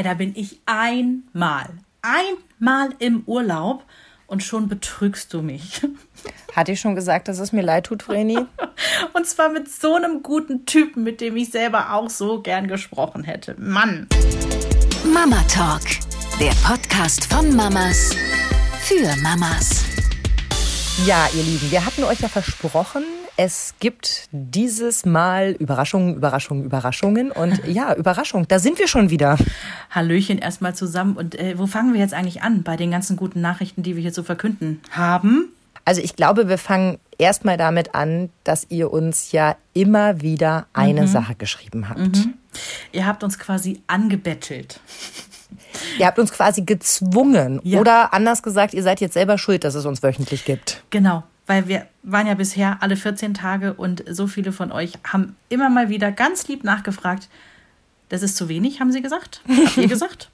Ey, da bin ich einmal, einmal im Urlaub und schon betrügst du mich. Hatte ich schon gesagt, dass es mir leid tut, Vreni? und zwar mit so einem guten Typen, mit dem ich selber auch so gern gesprochen hätte. Mann. Mama Talk, der Podcast von Mamas für Mamas. Ja, ihr Lieben, wir hatten euch ja versprochen, es gibt dieses Mal Überraschungen, Überraschungen, Überraschungen. Und ja, Überraschung, da sind wir schon wieder. Hallöchen erstmal zusammen. Und äh, wo fangen wir jetzt eigentlich an bei den ganzen guten Nachrichten, die wir hier zu verkünden haben? Also ich glaube, wir fangen erstmal damit an, dass ihr uns ja immer wieder eine mhm. Sache geschrieben habt. Mhm. Ihr habt uns quasi angebettelt. Ihr habt uns quasi gezwungen. Ja. Oder anders gesagt, ihr seid jetzt selber schuld, dass es uns wöchentlich gibt. Genau weil wir waren ja bisher alle 14 Tage und so viele von euch haben immer mal wieder ganz lieb nachgefragt. Das ist zu wenig, haben sie gesagt. Habt ihr gesagt?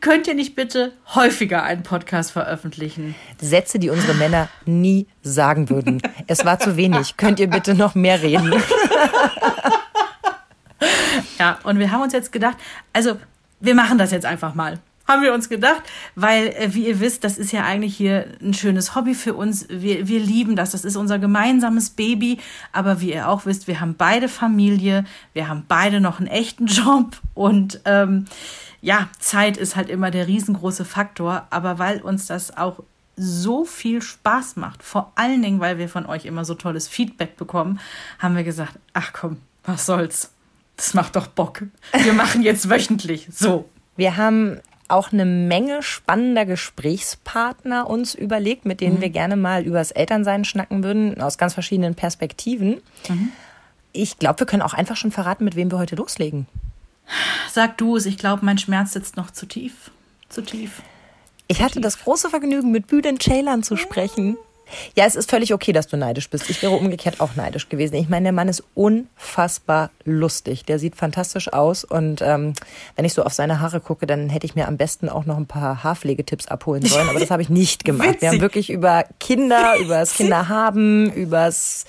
Könnt ihr nicht bitte häufiger einen Podcast veröffentlichen? Sätze, die unsere Männer nie sagen würden. Es war zu wenig. Könnt ihr bitte noch mehr reden? ja, und wir haben uns jetzt gedacht, also wir machen das jetzt einfach mal haben wir uns gedacht, weil, äh, wie ihr wisst, das ist ja eigentlich hier ein schönes Hobby für uns. Wir, wir lieben das, das ist unser gemeinsames Baby. Aber wie ihr auch wisst, wir haben beide Familie, wir haben beide noch einen echten Job und ähm, ja, Zeit ist halt immer der riesengroße Faktor. Aber weil uns das auch so viel Spaß macht, vor allen Dingen, weil wir von euch immer so tolles Feedback bekommen, haben wir gesagt, ach komm, was soll's. Das macht doch Bock. Wir machen jetzt wöchentlich. So. Wir haben auch eine Menge spannender Gesprächspartner uns überlegt, mit denen mhm. wir gerne mal übers Elternsein schnacken würden, aus ganz verschiedenen Perspektiven. Mhm. Ich glaube, wir können auch einfach schon verraten, mit wem wir heute loslegen. Sag du es, ich glaube, mein Schmerz sitzt noch zu tief. Zu tief. Ich hatte das große Vergnügen, mit Büden Ceylan zu sprechen. Ja, es ist völlig okay, dass du neidisch bist. Ich wäre umgekehrt auch neidisch gewesen. Ich meine, der Mann ist unfassbar lustig. Der sieht fantastisch aus. Und ähm, wenn ich so auf seine Haare gucke, dann hätte ich mir am besten auch noch ein paar Haarpflegetipps abholen sollen. Aber das habe ich nicht gemacht. Wir haben wirklich über Kinder, über das Kinderhaben, übers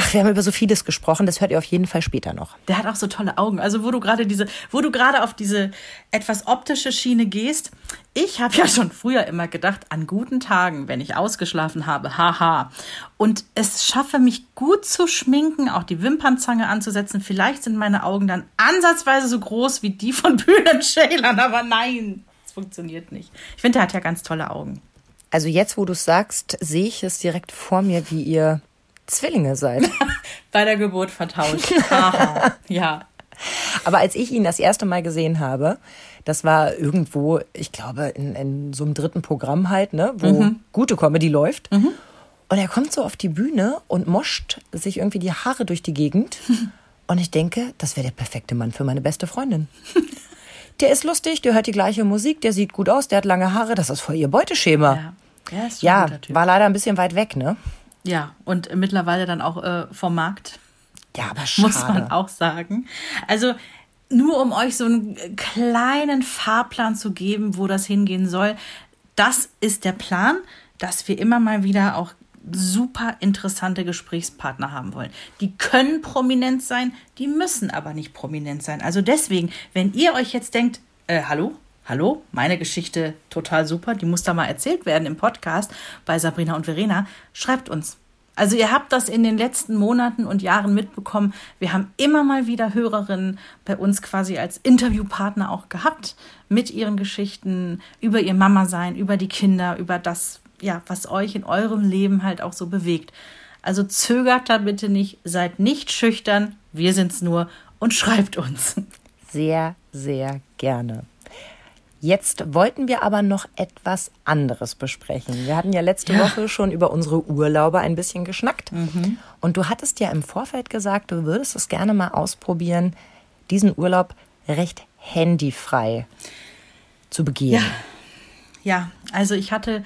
Ach, wir haben über so vieles gesprochen, das hört ihr auf jeden Fall später noch. Der hat auch so tolle Augen. Also, wo du gerade diese, wo du gerade auf diese etwas optische Schiene gehst. Ich habe ja schon früher immer gedacht, an guten Tagen, wenn ich ausgeschlafen habe, haha. Und es schaffe mich gut zu schminken, auch die Wimpernzange anzusetzen. Vielleicht sind meine Augen dann ansatzweise so groß wie die von Bülent Ceylan, aber nein, es funktioniert nicht. Ich finde, er hat ja ganz tolle Augen. Also jetzt, wo du es sagst, sehe ich es direkt vor mir, wie ihr Zwillinge seid. Bei der Geburt vertauscht. Aha. ja. Aber als ich ihn das erste Mal gesehen habe, das war irgendwo, ich glaube, in, in so einem dritten Programm halt, ne, wo mhm. gute Comedy läuft. Mhm. Und er kommt so auf die Bühne und moscht sich irgendwie die Haare durch die Gegend. Und ich denke, das wäre der perfekte Mann für meine beste Freundin. Der ist lustig, der hört die gleiche Musik, der sieht gut aus, der hat lange Haare, das ist voll ihr Beuteschema. Ja, ja, ja war leider ein bisschen weit weg, ne? Ja, und mittlerweile dann auch äh, vom Markt. Ja, aber schade. Muss man auch sagen. Also nur um euch so einen kleinen Fahrplan zu geben, wo das hingehen soll. Das ist der Plan, dass wir immer mal wieder auch super interessante Gesprächspartner haben wollen. Die können prominent sein, die müssen aber nicht prominent sein. Also deswegen, wenn ihr euch jetzt denkt, äh, hallo, hallo, meine Geschichte total super, die muss da mal erzählt werden im Podcast bei Sabrina und Verena, schreibt uns. Also ihr habt das in den letzten Monaten und Jahren mitbekommen. Wir haben immer mal wieder Hörerinnen bei uns quasi als Interviewpartner auch gehabt mit ihren Geschichten über ihr Mama sein, über die Kinder, über das, ja, was euch in eurem Leben halt auch so bewegt. Also zögert da bitte nicht, seid nicht schüchtern, wir sind's nur und schreibt uns. Sehr, sehr gerne. Jetzt wollten wir aber noch etwas anderes besprechen. Wir hatten ja letzte ja. Woche schon über unsere Urlaube ein bisschen geschnackt. Mhm. Und du hattest ja im Vorfeld gesagt, du würdest es gerne mal ausprobieren, diesen Urlaub recht handyfrei zu begehen. Ja, ja also ich hatte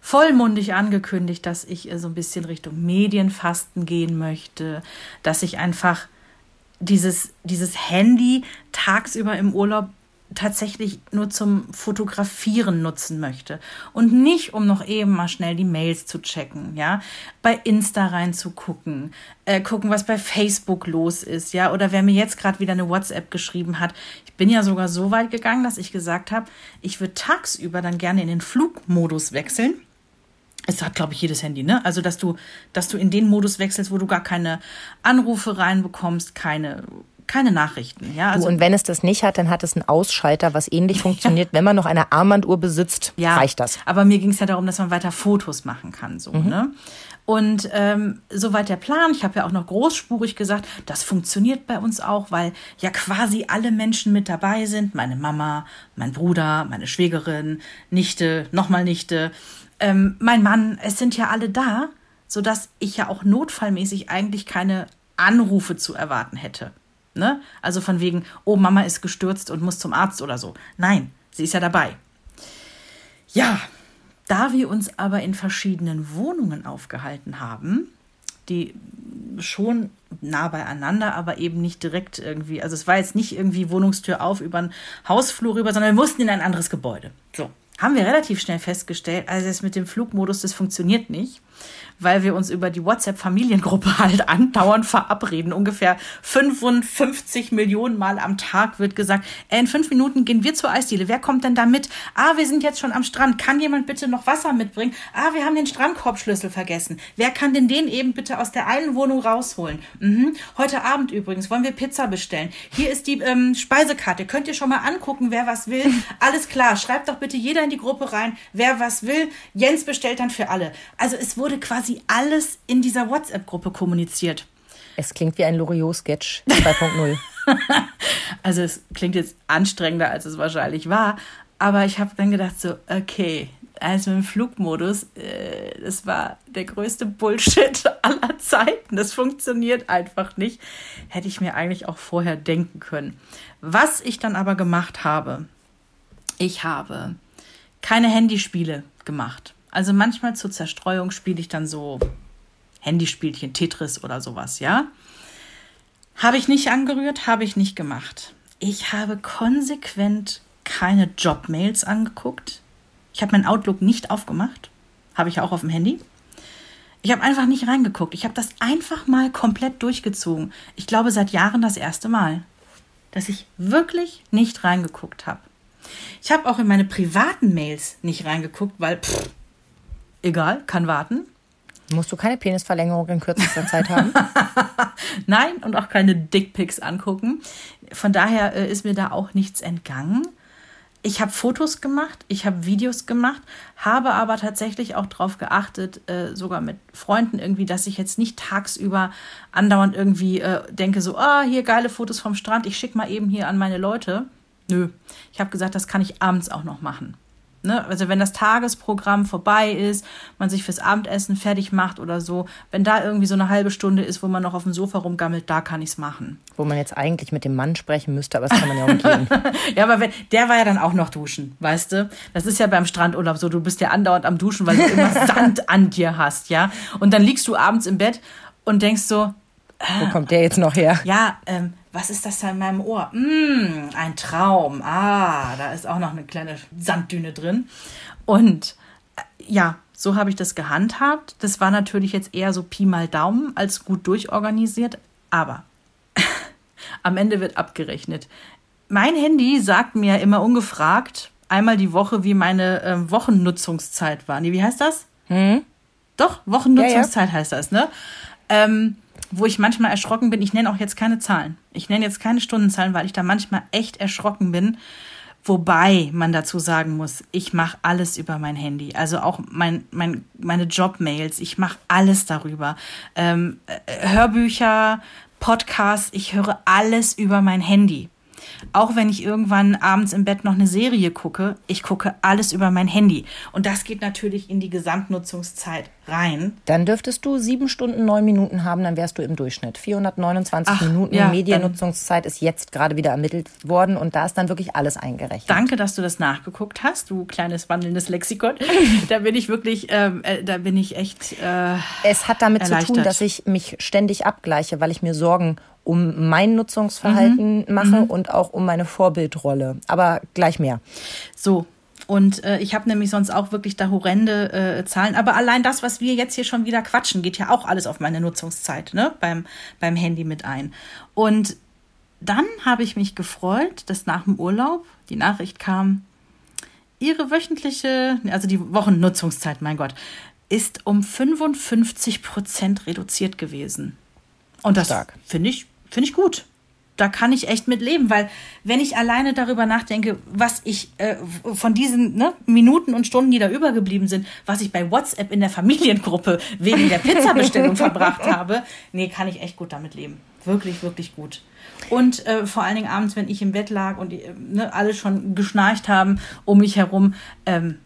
vollmundig angekündigt, dass ich so ein bisschen Richtung Medienfasten gehen möchte, dass ich einfach dieses, dieses Handy tagsüber im Urlaub tatsächlich nur zum Fotografieren nutzen möchte und nicht um noch eben mal schnell die Mails zu checken, ja, bei Insta reinzugucken, äh, gucken, was bei Facebook los ist, ja, oder wer mir jetzt gerade wieder eine WhatsApp geschrieben hat. Ich bin ja sogar so weit gegangen, dass ich gesagt habe, ich würde tagsüber dann gerne in den Flugmodus wechseln. Es hat, glaube ich, jedes Handy, ne? Also, dass du, dass du in den Modus wechselst, wo du gar keine Anrufe reinbekommst, keine keine Nachrichten. Ja, also, du, und wenn es das nicht hat, dann hat es einen Ausschalter, was ähnlich funktioniert. Wenn man noch eine Armbanduhr besitzt, ja, reicht das. Aber mir ging es ja darum, dass man weiter Fotos machen kann. So, mhm. ne? Und ähm, soweit der Plan. Ich habe ja auch noch großspurig gesagt, das funktioniert bei uns auch, weil ja quasi alle Menschen mit dabei sind. Meine Mama, mein Bruder, meine Schwägerin, Nichte, nochmal Nichte, ähm, mein Mann. Es sind ja alle da, sodass ich ja auch notfallmäßig eigentlich keine Anrufe zu erwarten hätte. Ne? Also von wegen, oh, Mama ist gestürzt und muss zum Arzt oder so. Nein, sie ist ja dabei. Ja, da wir uns aber in verschiedenen Wohnungen aufgehalten haben, die schon nah beieinander, aber eben nicht direkt irgendwie, also es war jetzt nicht irgendwie Wohnungstür auf über einen Hausflur rüber, sondern wir mussten in ein anderes Gebäude. So, haben wir relativ schnell festgestellt, also es mit dem Flugmodus, das funktioniert nicht weil wir uns über die WhatsApp-Familiengruppe halt andauernd verabreden. Ungefähr 55 Millionen Mal am Tag wird gesagt, in fünf Minuten gehen wir zur Eisdiele. Wer kommt denn da mit? Ah, wir sind jetzt schon am Strand. Kann jemand bitte noch Wasser mitbringen? Ah, wir haben den Strandkorbschlüssel vergessen. Wer kann denn den eben bitte aus der einen Wohnung rausholen? Mhm. Heute Abend übrigens wollen wir Pizza bestellen. Hier ist die ähm, Speisekarte. Könnt ihr schon mal angucken, wer was will? Alles klar. Schreibt doch bitte jeder in die Gruppe rein, wer was will. Jens bestellt dann für alle. Also es wurde quasi quasi alles in dieser WhatsApp-Gruppe kommuniziert. Es klingt wie ein Loriot-Sketch 2.0. also es klingt jetzt anstrengender, als es wahrscheinlich war. Aber ich habe dann gedacht so, okay, also im Flugmodus, äh, das war der größte Bullshit aller Zeiten. Das funktioniert einfach nicht. Hätte ich mir eigentlich auch vorher denken können. Was ich dann aber gemacht habe, ich habe keine Handyspiele gemacht. Also manchmal zur Zerstreuung spiele ich dann so Handyspielchen, Tetris oder sowas, ja. Habe ich nicht angerührt, habe ich nicht gemacht. Ich habe konsequent keine Jobmails angeguckt. Ich habe mein Outlook nicht aufgemacht. Habe ich auch auf dem Handy. Ich habe einfach nicht reingeguckt. Ich habe das einfach mal komplett durchgezogen. Ich glaube seit Jahren das erste Mal, dass ich wirklich nicht reingeguckt habe. Ich habe auch in meine privaten Mails nicht reingeguckt, weil pff, egal, kann warten. Musst du keine Penisverlängerung in kürzester Zeit haben? Nein, und auch keine Dickpics angucken. Von daher äh, ist mir da auch nichts entgangen. Ich habe Fotos gemacht, ich habe Videos gemacht, habe aber tatsächlich auch darauf geachtet, äh, sogar mit Freunden irgendwie, dass ich jetzt nicht tagsüber andauernd irgendwie äh, denke, so, ah, hier geile Fotos vom Strand, ich schicke mal eben hier an meine Leute. Nö, ich habe gesagt, das kann ich abends auch noch machen. Ne? Also wenn das Tagesprogramm vorbei ist, man sich fürs Abendessen fertig macht oder so, wenn da irgendwie so eine halbe Stunde ist, wo man noch auf dem Sofa rumgammelt, da kann ich es machen. Wo man jetzt eigentlich mit dem Mann sprechen müsste, aber das kann man ja auch umgehen. ja, aber wenn, der war ja dann auch noch duschen, weißt du? Das ist ja beim Strandurlaub so, du bist ja andauernd am Duschen, weil du immer Sand an dir hast, ja? Und dann liegst du abends im Bett und denkst so, wo kommt der jetzt noch her? Ja, ähm, was ist das da in meinem Ohr? Mm, ein Traum. Ah, da ist auch noch eine kleine Sanddüne drin. Und äh, ja, so habe ich das gehandhabt. Das war natürlich jetzt eher so Pi mal Daumen als gut durchorganisiert. Aber am Ende wird abgerechnet. Mein Handy sagt mir immer ungefragt einmal die Woche, wie meine äh, Wochennutzungszeit war. Nee, wie heißt das? Hm? Doch, Wochennutzungszeit ja, ja. heißt das, ne? Ähm, wo ich manchmal erschrocken bin. Ich nenne auch jetzt keine Zahlen. Ich nenne jetzt keine Stundenzahlen, weil ich da manchmal echt erschrocken bin. Wobei man dazu sagen muss, ich mache alles über mein Handy. Also auch mein, mein, meine Jobmails, ich mache alles darüber. Ähm, äh, Hörbücher, Podcasts, ich höre alles über mein Handy. Auch wenn ich irgendwann abends im Bett noch eine Serie gucke, ich gucke alles über mein Handy. Und das geht natürlich in die Gesamtnutzungszeit rein. Dann dürftest du sieben Stunden, neun Minuten haben, dann wärst du im Durchschnitt. 429 Ach, Minuten ja, Mediennutzungszeit ist jetzt gerade wieder ermittelt worden und da ist dann wirklich alles eingerechnet. Danke, dass du das nachgeguckt hast, du kleines wandelndes Lexikon. da bin ich wirklich, ähm, äh, da bin ich echt. Äh, es hat damit zu tun, dass ich mich ständig abgleiche, weil ich mir Sorgen um mein Nutzungsverhalten mache und auch um meine Vorbildrolle. Aber gleich mehr. So. Und äh, ich habe nämlich sonst auch wirklich da horrende äh, Zahlen. Aber allein das, was wir jetzt hier schon wieder quatschen, geht ja auch alles auf meine Nutzungszeit, ne? Beim, beim Handy mit ein. Und dann habe ich mich gefreut, dass nach dem Urlaub die Nachricht kam, ihre wöchentliche, also die Wochennutzungszeit, mein Gott, ist um 55 Prozent reduziert gewesen. Und das finde ich, finde ich gut. Da kann ich echt mit leben, weil wenn ich alleine darüber nachdenke, was ich äh, von diesen ne, Minuten und Stunden, die da übergeblieben sind, was ich bei WhatsApp in der Familiengruppe wegen der Pizzabestellung verbracht habe, nee, kann ich echt gut damit leben. Wirklich, wirklich gut. Und äh, vor allen Dingen abends, wenn ich im Bett lag und äh, ne, alle schon geschnarcht haben um mich herum, ähm,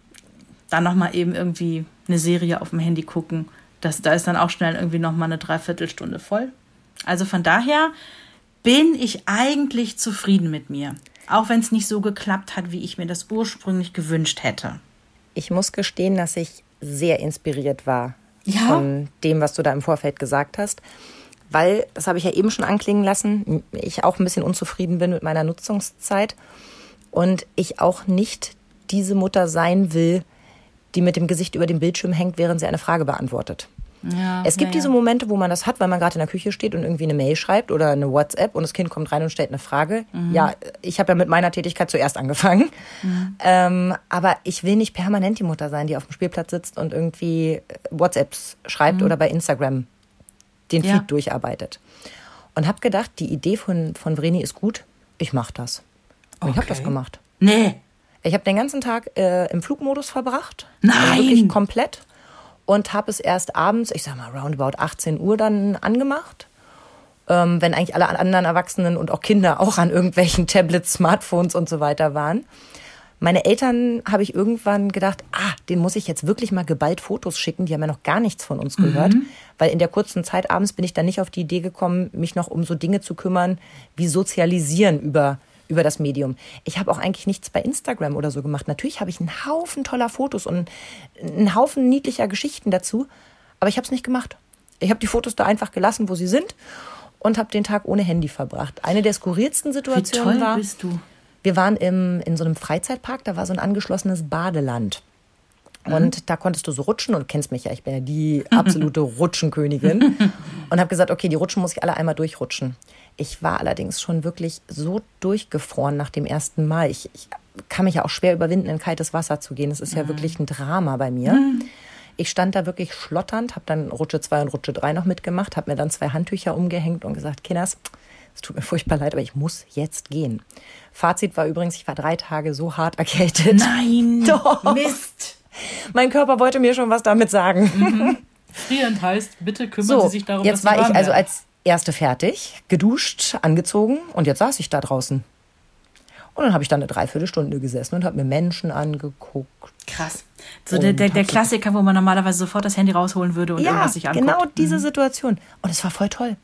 dann nochmal eben irgendwie eine Serie auf dem Handy gucken. Das, da ist dann auch schnell irgendwie nochmal eine Dreiviertelstunde voll. Also von daher bin ich eigentlich zufrieden mit mir. Auch wenn es nicht so geklappt hat, wie ich mir das ursprünglich gewünscht hätte. Ich muss gestehen, dass ich sehr inspiriert war Ja? von dem, was du da im Vorfeld gesagt hast. Weil, das habe ich ja eben schon anklingen lassen, ich auch ein bisschen unzufrieden bin mit meiner Nutzungszeit und ich auch nicht diese Mutter sein will, die mit dem Gesicht über dem Bildschirm hängt, während sie eine Frage beantwortet. Ja, Es gibt ja, diese. Momente, wo man das hat, weil man gerade in der Küche steht und irgendwie eine Mail schreibt oder eine WhatsApp und das Kind kommt rein und stellt eine Frage. Mhm. Ja, ich habe ja mit meiner Tätigkeit zuerst angefangen. Ähm, aber ich will nicht permanent die Mutter sein, die auf dem Spielplatz sitzt und irgendwie WhatsApps schreibt oder bei Instagram den Feed Mhm. Ja. durcharbeitet. Und habe gedacht, die Idee von, von Vreni ist gut, ich mache das. Und ich habe das Okay. gemacht. Nee. Ich habe den ganzen Tag äh, im Flugmodus verbracht. Nein! Also wirklich komplett. Und habe es erst abends, ich sag mal, roundabout 18 Uhr dann angemacht. Ähm, wenn eigentlich alle anderen Erwachsenen und auch Kinder auch an irgendwelchen Tablets, Smartphones und so weiter waren. Meine Eltern habe ich irgendwann gedacht, ah, den muss ich jetzt wirklich mal geballt Fotos schicken. Die haben ja noch gar nichts von uns gehört. Weil in der kurzen Zeit abends bin ich dann nicht auf die Idee gekommen, mich noch um so Dinge zu kümmern, wie Sozialisieren über, über das Medium. Ich habe auch eigentlich nichts bei Instagram oder so gemacht. Natürlich habe ich einen Haufen toller Fotos und einen Haufen niedlicher Geschichten dazu. Aber ich habe es nicht gemacht. Ich habe die Fotos da einfach gelassen, wo sie sind und habe den Tag ohne Handy verbracht. Eine der skurrilsten Wie Situationen toll war, bist du. wir waren im, in so einem Freizeitpark, da war so ein angeschlossenes Badeland. Und da konntest du so rutschen und kennst mich ja, ich bin ja die absolute Rutschenkönigin. Und habe gesagt, okay, die Rutschen muss ich alle einmal durchrutschen. Ich war allerdings schon wirklich so durchgefroren nach dem ersten Mal. Ich, ich kann mich ja auch schwer überwinden, in kaltes Wasser zu gehen. Das ist ja wirklich ein Drama bei mir. Ich stand da wirklich schlotternd, habe dann Rutsche 2 und Rutsche 3 noch mitgemacht, habe mir dann zwei Handtücher umgehängt und gesagt, Kinders, es tut mir furchtbar leid, aber ich muss jetzt gehen. Fazit war übrigens, ich war drei Tage so hart erkältet. Nein. Doch. Mist. Mein Körper wollte mir schon was damit sagen. Frierend heißt, bitte kümmern So, Sie sich darum, jetzt dass war ich also als Erste fertig, geduscht, angezogen und jetzt saß ich da draußen. Und dann habe ich da eine Dreiviertelstunde gesessen und habe mir Menschen angeguckt. Krass. So der, der, der Klassiker, wo man normalerweise sofort das Handy rausholen würde und ja, irgendwas sich anguckt. genau diese Situation. Und es war voll toll.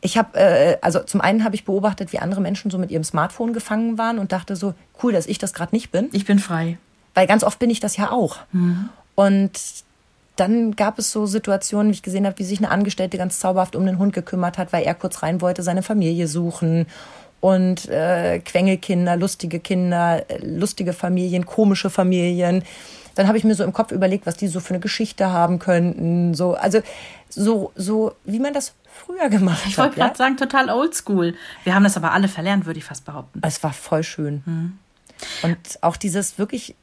Ich habe, äh, also zum einen habe ich beobachtet, wie andere Menschen so mit ihrem Smartphone gefangen waren und dachte so, cool, dass ich das gerade nicht bin. Ich bin frei. Weil ganz oft bin ich das ja auch. Und dann gab es so Situationen, wie ich gesehen habe, wie sich eine Angestellte ganz zauberhaft um den Hund gekümmert hat, weil er kurz rein wollte, seine Familie suchen. Und äh, Quengelkinder, lustige Kinder, lustige Familien, komische Familien. Dann habe ich mir so im Kopf überlegt, was die so für eine Geschichte haben könnten. So, also so, so wie man das früher gemacht Ich hat. wollte gerade sagen, total oldschool. Wir haben das aber alle verlernt, würde ich fast behaupten. Es war voll schön. Und auch dieses wirklich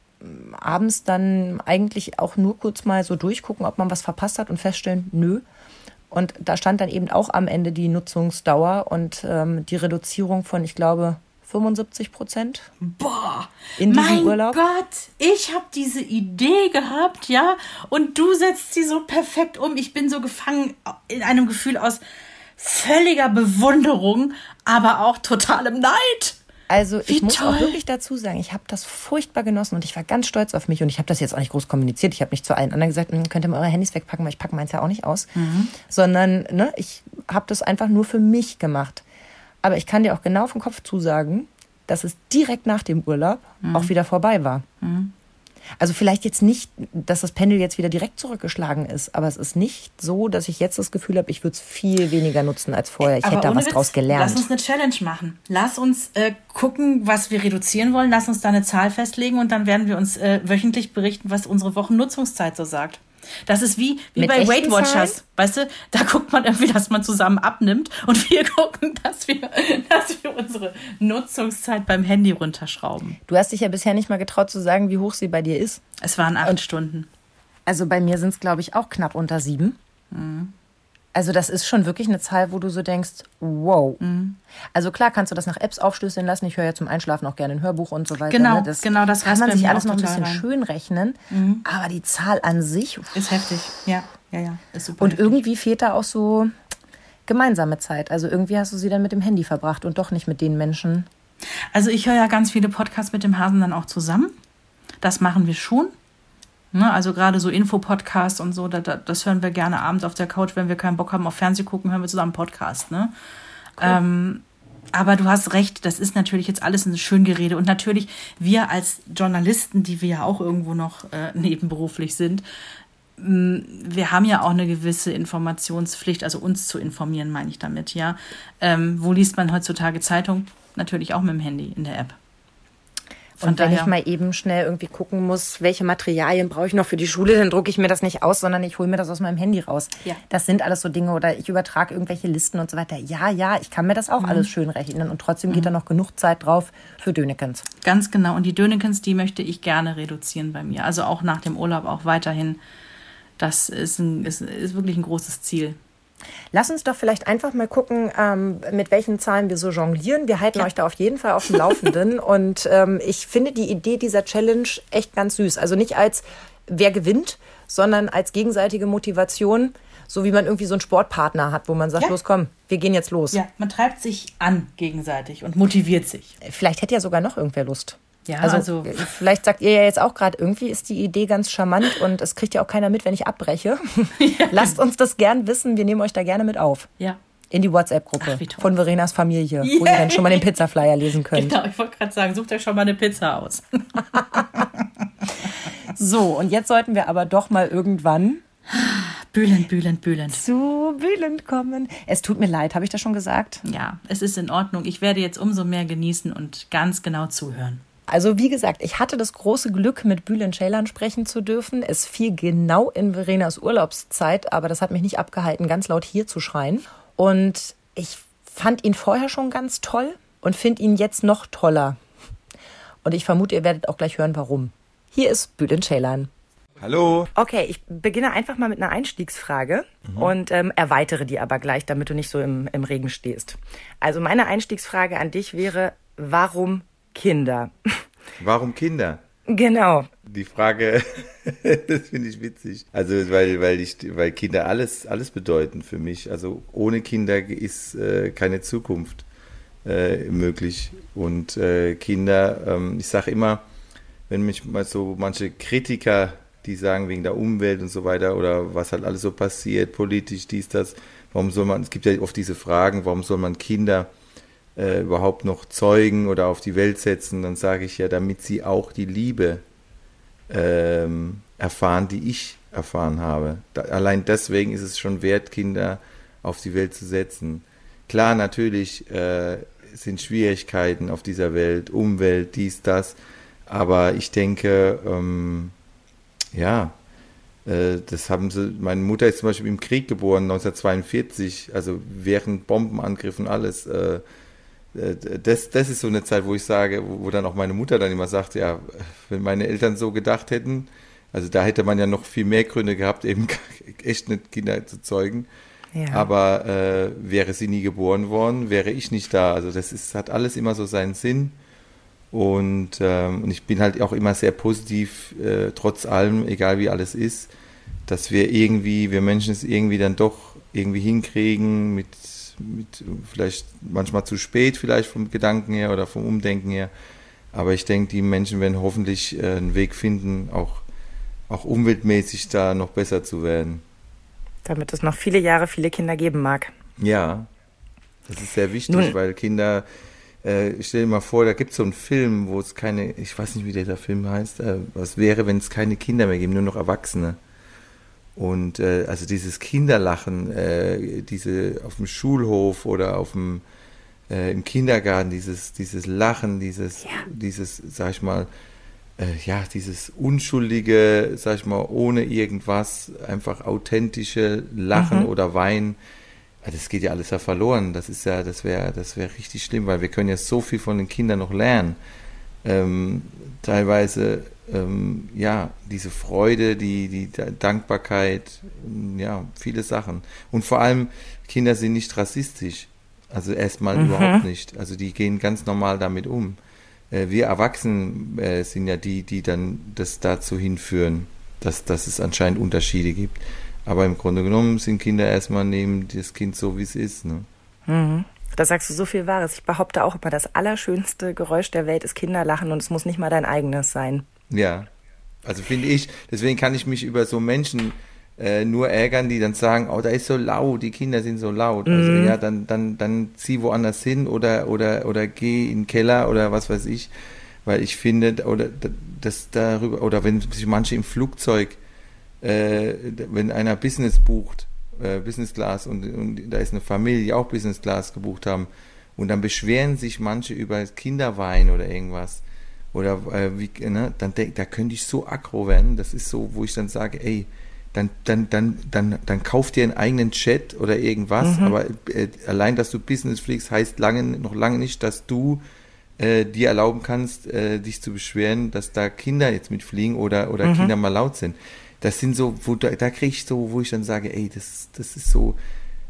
abends dann eigentlich auch nur kurz mal so durchgucken, ob man was verpasst hat und feststellen, nö. Und da stand dann eben auch am Ende die Nutzungsdauer und ähm, die Reduzierung von, ich glaube, 75 Prozent. Boah, In diesem mein Urlaub? Gott, ich habe diese Idee gehabt, ja, und du setzt sie so perfekt um. Ich bin so gefangen in einem Gefühl aus völliger Bewunderung, aber auch totalem Neid. Also Wie ich muss auch wirklich dazu sagen, ich habe das furchtbar genossen und ich war ganz stolz auf mich und ich habe das jetzt auch nicht groß kommuniziert. Ich habe nicht zu allen anderen gesagt, "Hm, könnt ihr mal eure Handys wegpacken, weil ich packe meins ja auch nicht aus. Sondern ne, ich habe das einfach nur für mich gemacht. Aber ich kann dir auch genau vom Kopf zusagen, dass es direkt nach dem Urlaub auch wieder vorbei war. Also vielleicht jetzt nicht, dass das Pendel jetzt wieder direkt zurückgeschlagen ist, aber es ist nicht so, dass ich jetzt das Gefühl habe, ich würde es viel weniger nutzen als vorher. Ich Aber hätte da was Witz, draus gelernt. Lass uns eine Challenge machen. Lass uns äh, gucken, was wir reduzieren wollen. Lass uns da eine Zahl festlegen und dann werden wir uns äh, wöchentlich berichten, was unsere Wochennutzungszeit so sagt. Das ist wie, wie Mit bei Weight Watchers. Zahlen? Weißt du, da guckt man irgendwie, dass man zusammen abnimmt und wir gucken, dass wir, dass wir unsere Nutzungszeit beim Handy runterschrauben. Du hast dich ja bisher nicht mal getraut zu sagen, wie hoch sie bei dir ist. Es waren acht Stunden. Also bei mir sind es, glaube ich, auch knapp unter sieben. Also das ist schon wirklich eine Zahl, wo du so denkst, wow. Also klar kannst du das nach Apps aufschlüsseln lassen. Ich höre ja zum Einschlafen auch gerne ein Hörbuch und so weiter. Genau, ne? genau, das kann man sich alles noch ein bisschen rein. schön rechnen. Aber die Zahl an sich Ist heftig. Ja, ja, ja. Ist super. und heftig. irgendwie fehlt da auch so gemeinsame Zeit. Also irgendwie hast du sie dann mit dem Handy verbracht und doch nicht mit den Menschen. Also ich höre ja ganz viele Podcasts mit dem Hasen dann auch zusammen. Das machen wir schon. Ne, also gerade so Infopodcasts und so, da, da, das hören wir gerne abends auf der Couch, wenn wir keinen Bock haben auf Fernsehen gucken, hören wir zusammen Podcast. Ne? Ähm, aber du hast recht, das ist natürlich jetzt alles ein Schöngerede. Und natürlich, wir als Journalisten, die wir ja auch irgendwo noch äh, nebenberuflich sind, mh, wir haben ja auch eine gewisse Informationspflicht, also uns zu informieren, meine ich damit, ja. Ähm, wo liest man heutzutage Zeitung? Natürlich auch mit dem Handy in der App. Von und wenn daher, ich mal eben schnell irgendwie gucken muss, welche Materialien brauche ich noch für die Schule, dann drucke ich mir das nicht aus, sondern ich hole mir das aus meinem Handy raus. Ja. Das sind alles so Dinge oder ich übertrage irgendwelche Listen und so weiter. Ja, ja, ich kann mir das Mhm. auch alles schön rechnen und trotzdem geht da noch genug Zeit drauf für Dönekens. Ganz genau. Und die Dönekens, die möchte ich gerne reduzieren bei mir. Also auch nach dem Urlaub, auch weiterhin. Das ist, ein, ist, ist wirklich ein großes Ziel. Lass uns doch vielleicht einfach mal gucken, ähm, mit welchen Zahlen wir so jonglieren. Wir halten euch da auf jeden Fall auf dem Laufenden. und ähm, ich finde die Idee dieser Challenge echt ganz süß. Also nicht als wer gewinnt, sondern als gegenseitige Motivation, so wie man irgendwie so einen Sportpartner hat, wo man sagt, Ja. los komm, wir gehen jetzt los. Ja, man treibt sich an gegenseitig und motiviert sich. Vielleicht hätte ja sogar noch irgendwer Lust. Ja, also, also- äh, vielleicht sagt ihr ja jetzt auch gerade, irgendwie ist die Idee ganz charmant und es kriegt ja auch keiner mit, wenn ich abbreche. Lasst uns das gern wissen, wir nehmen euch da gerne mit auf. Ja. In die WhatsApp-Gruppe von Verenas Familie, wo ihr dann schon mal den Pizzaflyer lesen könnt. Genau, ich wollte gerade sagen, sucht euch schon mal eine Pizza aus. So, und jetzt sollten wir aber doch mal irgendwann Bühlend, bühlend, bühlend. zu Bülent kommen. Es tut mir leid, habe ich das schon gesagt? Ja, es ist in Ordnung. Ich werde jetzt umso mehr genießen und ganz genau zuhören. Also wie gesagt, ich hatte das große Glück, mit Bülent Ceylan sprechen zu dürfen. Es fiel genau in Verenas Urlaubszeit, aber das hat mich nicht abgehalten, ganz laut hier zu schreien. Und ich fand ihn vorher schon ganz toll und finde ihn jetzt noch toller. Und ich vermute, ihr werdet auch gleich hören, warum. Hier ist Bülent Ceylan. Hallo. Okay, ich beginne einfach mal mit einer Einstiegsfrage und ähm, erweitere die aber gleich, damit du nicht so im, im Regen stehst. Also meine Einstiegsfrage an dich wäre, warum Kinder? Warum Kinder? genau. Die Frage, das finde ich witzig. Also weil weil ich weil Kinder alles alles bedeuten für mich. Also ohne Kinder ist äh, keine Zukunft äh, möglich. Und äh, Kinder, ähm, ich sage immer, wenn mich mal so manche Kritiker, die sagen wegen der Umwelt und so weiter oder was halt alles so passiert, politisch dies das, warum soll man? Es gibt ja oft diese Fragen, warum soll man Kinder äh, überhaupt noch zeugen oder auf die Welt setzen, dann sage ich ja, damit sie auch die Liebe ähm, erfahren, die ich erfahren habe. Da, allein deswegen ist es schon wert, Kinder auf die Welt zu setzen. Klar, natürlich äh, sind Schwierigkeiten auf dieser Welt, Umwelt, dies, das, aber ich denke, ähm, ja, äh, das haben sie, meine Mutter ist zum Beispiel im Krieg geboren, 1942, also während Bombenangriffen alles. Äh, das, das ist so eine Zeit, wo ich sage, wo, wo dann auch meine Mutter dann immer sagt, ja, wenn meine Eltern so gedacht hätten, also da hätte man ja noch viel mehr Gründe gehabt, eben echt nicht Kinder zu zeugen. Ja. Aber äh, wäre sie nie geboren worden, wäre ich nicht da. Also das ist, hat alles immer so seinen Sinn. Und, ähm, und ich bin halt auch immer sehr positiv, äh, trotz allem, egal wie alles ist, dass wir irgendwie, wir Menschen es irgendwie dann doch irgendwie hinkriegen, mit, mit vielleicht manchmal zu spät, vielleicht vom Gedanken her oder vom Umdenken her. Aber ich denke, die Menschen werden hoffentlich äh, einen Weg finden, auch, auch umweltmäßig da noch besser zu werden. Damit es noch viele Jahre viele Kinder geben mag. Ja, das ist sehr wichtig, Nun- weil Kinder äh, stell dir mal vor, da gibt es so einen Film, wo es keine, ich weiß nicht, wie der, der Film heißt, äh, was wäre, wenn es keine Kinder mehr gibt, nur noch Erwachsene. Und äh, also dieses Kinderlachen, äh, diese auf dem Schulhof oder auf dem äh, im Kindergarten, dieses, dieses Lachen, dieses, ja. dieses, sag ich mal, äh, ja, dieses unschuldige, sag ich mal, ohne irgendwas, einfach authentische Lachen mhm. oder Weinen das geht ja alles ja verloren. Das ist ja, das wäre, das wäre richtig schlimm, weil wir können ja so viel von den Kindern noch lernen. Ähm, teilweise, ähm, ja, diese Freude, die, die Dankbarkeit, ja, viele Sachen. Und vor allem, Kinder sind nicht rassistisch. Also erstmal mhm. überhaupt nicht. Also die gehen ganz normal damit um. Äh, wir Erwachsenen äh, sind ja die, die dann das dazu hinführen, dass, dass es anscheinend Unterschiede gibt. Aber im Grunde genommen sind Kinder erstmal nehmen das Kind so, wie es ist. Ne? Mhm. Da sagst du so viel Wahres. Ich behaupte auch immer, das allerschönste Geräusch der Welt ist Kinderlachen und es muss nicht mal dein eigenes sein. Ja, also finde ich, deswegen kann ich mich über so Menschen äh, nur ärgern, die dann sagen, oh, da ist so laut, die Kinder sind so laut. Also, mhm. ja, dann, dann, dann zieh woanders hin oder, oder, oder geh in den Keller oder was weiß ich. Weil ich finde, oder das darüber, oder wenn sich manche im Flugzeug äh, wenn einer Business bucht, äh, Business Class und, und da ist eine Familie, die auch Business Class gebucht haben und dann beschweren sich manche über Kinderwein oder irgendwas oder äh, wie, ne, dann denk, da könnte ich so aggro werden, das ist so, wo ich dann sage, ey, dann, dann, dann, dann, dann kauf dir einen eigenen Chat oder irgendwas, mhm. aber äh, allein, dass du Business fliegst, heißt lange, noch lange nicht, dass du äh, dir erlauben kannst, äh, dich zu beschweren, dass da Kinder jetzt mitfliegen oder, oder mhm. Kinder mal laut sind das sind so, wo da, da kriege ich so, wo ich dann sage, ey, das, das ist so,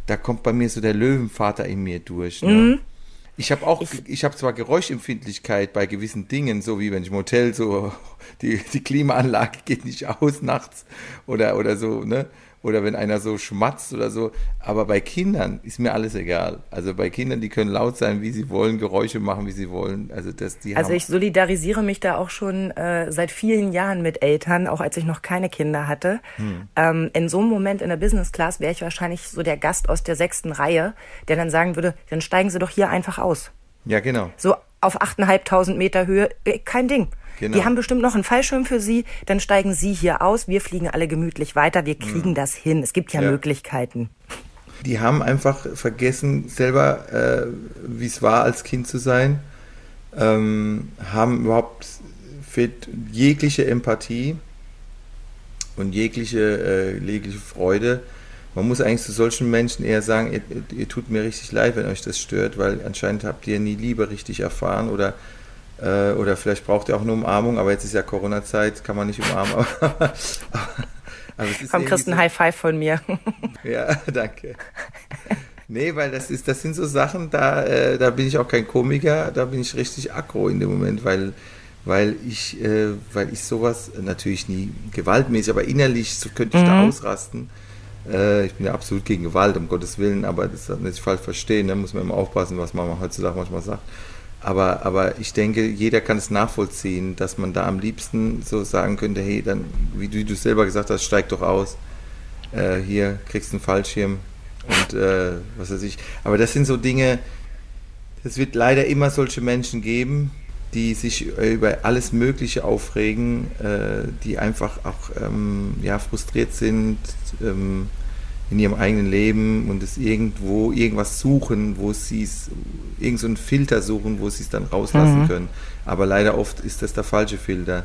da kommt bei mir so der Löwenvater in mir durch. Ne? Mhm. Ich habe auch, ich, habe zwar Geräuschempfindlichkeit bei gewissen Dingen, so wie wenn ich im Hotel so, die, die Klimaanlage geht nicht aus nachts oder, oder so, ne? Oder wenn einer so schmatzt oder so. Aber bei Kindern ist mir alles egal. Also bei Kindern, die können laut sein, wie sie wollen, Geräusche machen, wie sie wollen. Also das, die Also ich solidarisiere mich da auch schon äh, seit vielen Jahren mit Eltern, auch als ich noch keine Kinder hatte. Hm. Ähm, in so einem Moment in der Business Class wäre ich wahrscheinlich so der Gast aus der sechsten Reihe, der dann sagen würde, dann steigen Sie doch hier einfach aus. Ja, genau. So auf 8.500 Meter Höhe, äh, kein Ding. Genau. Die haben bestimmt noch einen Fallschirm für Sie. Dann steigen Sie hier aus. Wir fliegen alle gemütlich weiter. Wir kriegen mhm. das hin. Es gibt ja, ja, Möglichkeiten. Die haben einfach vergessen, selber, äh, wie es war, als Kind zu sein. Ähm, haben überhaupt fehlt jegliche Empathie und jegliche, äh, jegliche Freude. Man muss eigentlich zu solchen Menschen eher sagen, ihr, ihr, tut mir richtig leid, wenn euch das stört, weil anscheinend habt ihr nie Liebe richtig erfahren oder äh, oder vielleicht braucht ihr auch eine Umarmung, aber jetzt ist ja Corona-Zeit, kann man nicht umarmen. Aber, aber Komm, kriegst ein High Five von mir. ja, danke. Nee, weil das ist, das sind so Sachen, da, äh, da bin ich auch kein Komiker, da bin ich richtig aggro in dem Moment, weil, weil ich, äh, weil ich sowas natürlich nie gewaltmäßig, aber innerlich so könnte ich mhm. da ausrasten. Äh, ich bin ja absolut gegen Gewalt, um Gottes Willen, aber das nicht falsch verstehen, da ne? muss man immer aufpassen, was man heutzutage manchmal sagt. Aber, aber ich denke, jeder kann es nachvollziehen, dass man da am liebsten so sagen könnte, hey, dann, wie du, du selber gesagt hast, steig doch aus. Äh, hier kriegst du einen Fallschirm und äh, was weiß ich. Aber das sind so Dinge, es wird leider immer solche Menschen geben, die sich über alles Mögliche aufregen, äh, die einfach auch ähm, ja, frustriert sind, ähm, in ihrem eigenen Leben und es irgendwo irgendwas suchen, wo sie es, irgendeinen so Filter suchen, sie es dann rauslassen mhm. können. Aber leider oft ist das der falsche Filter.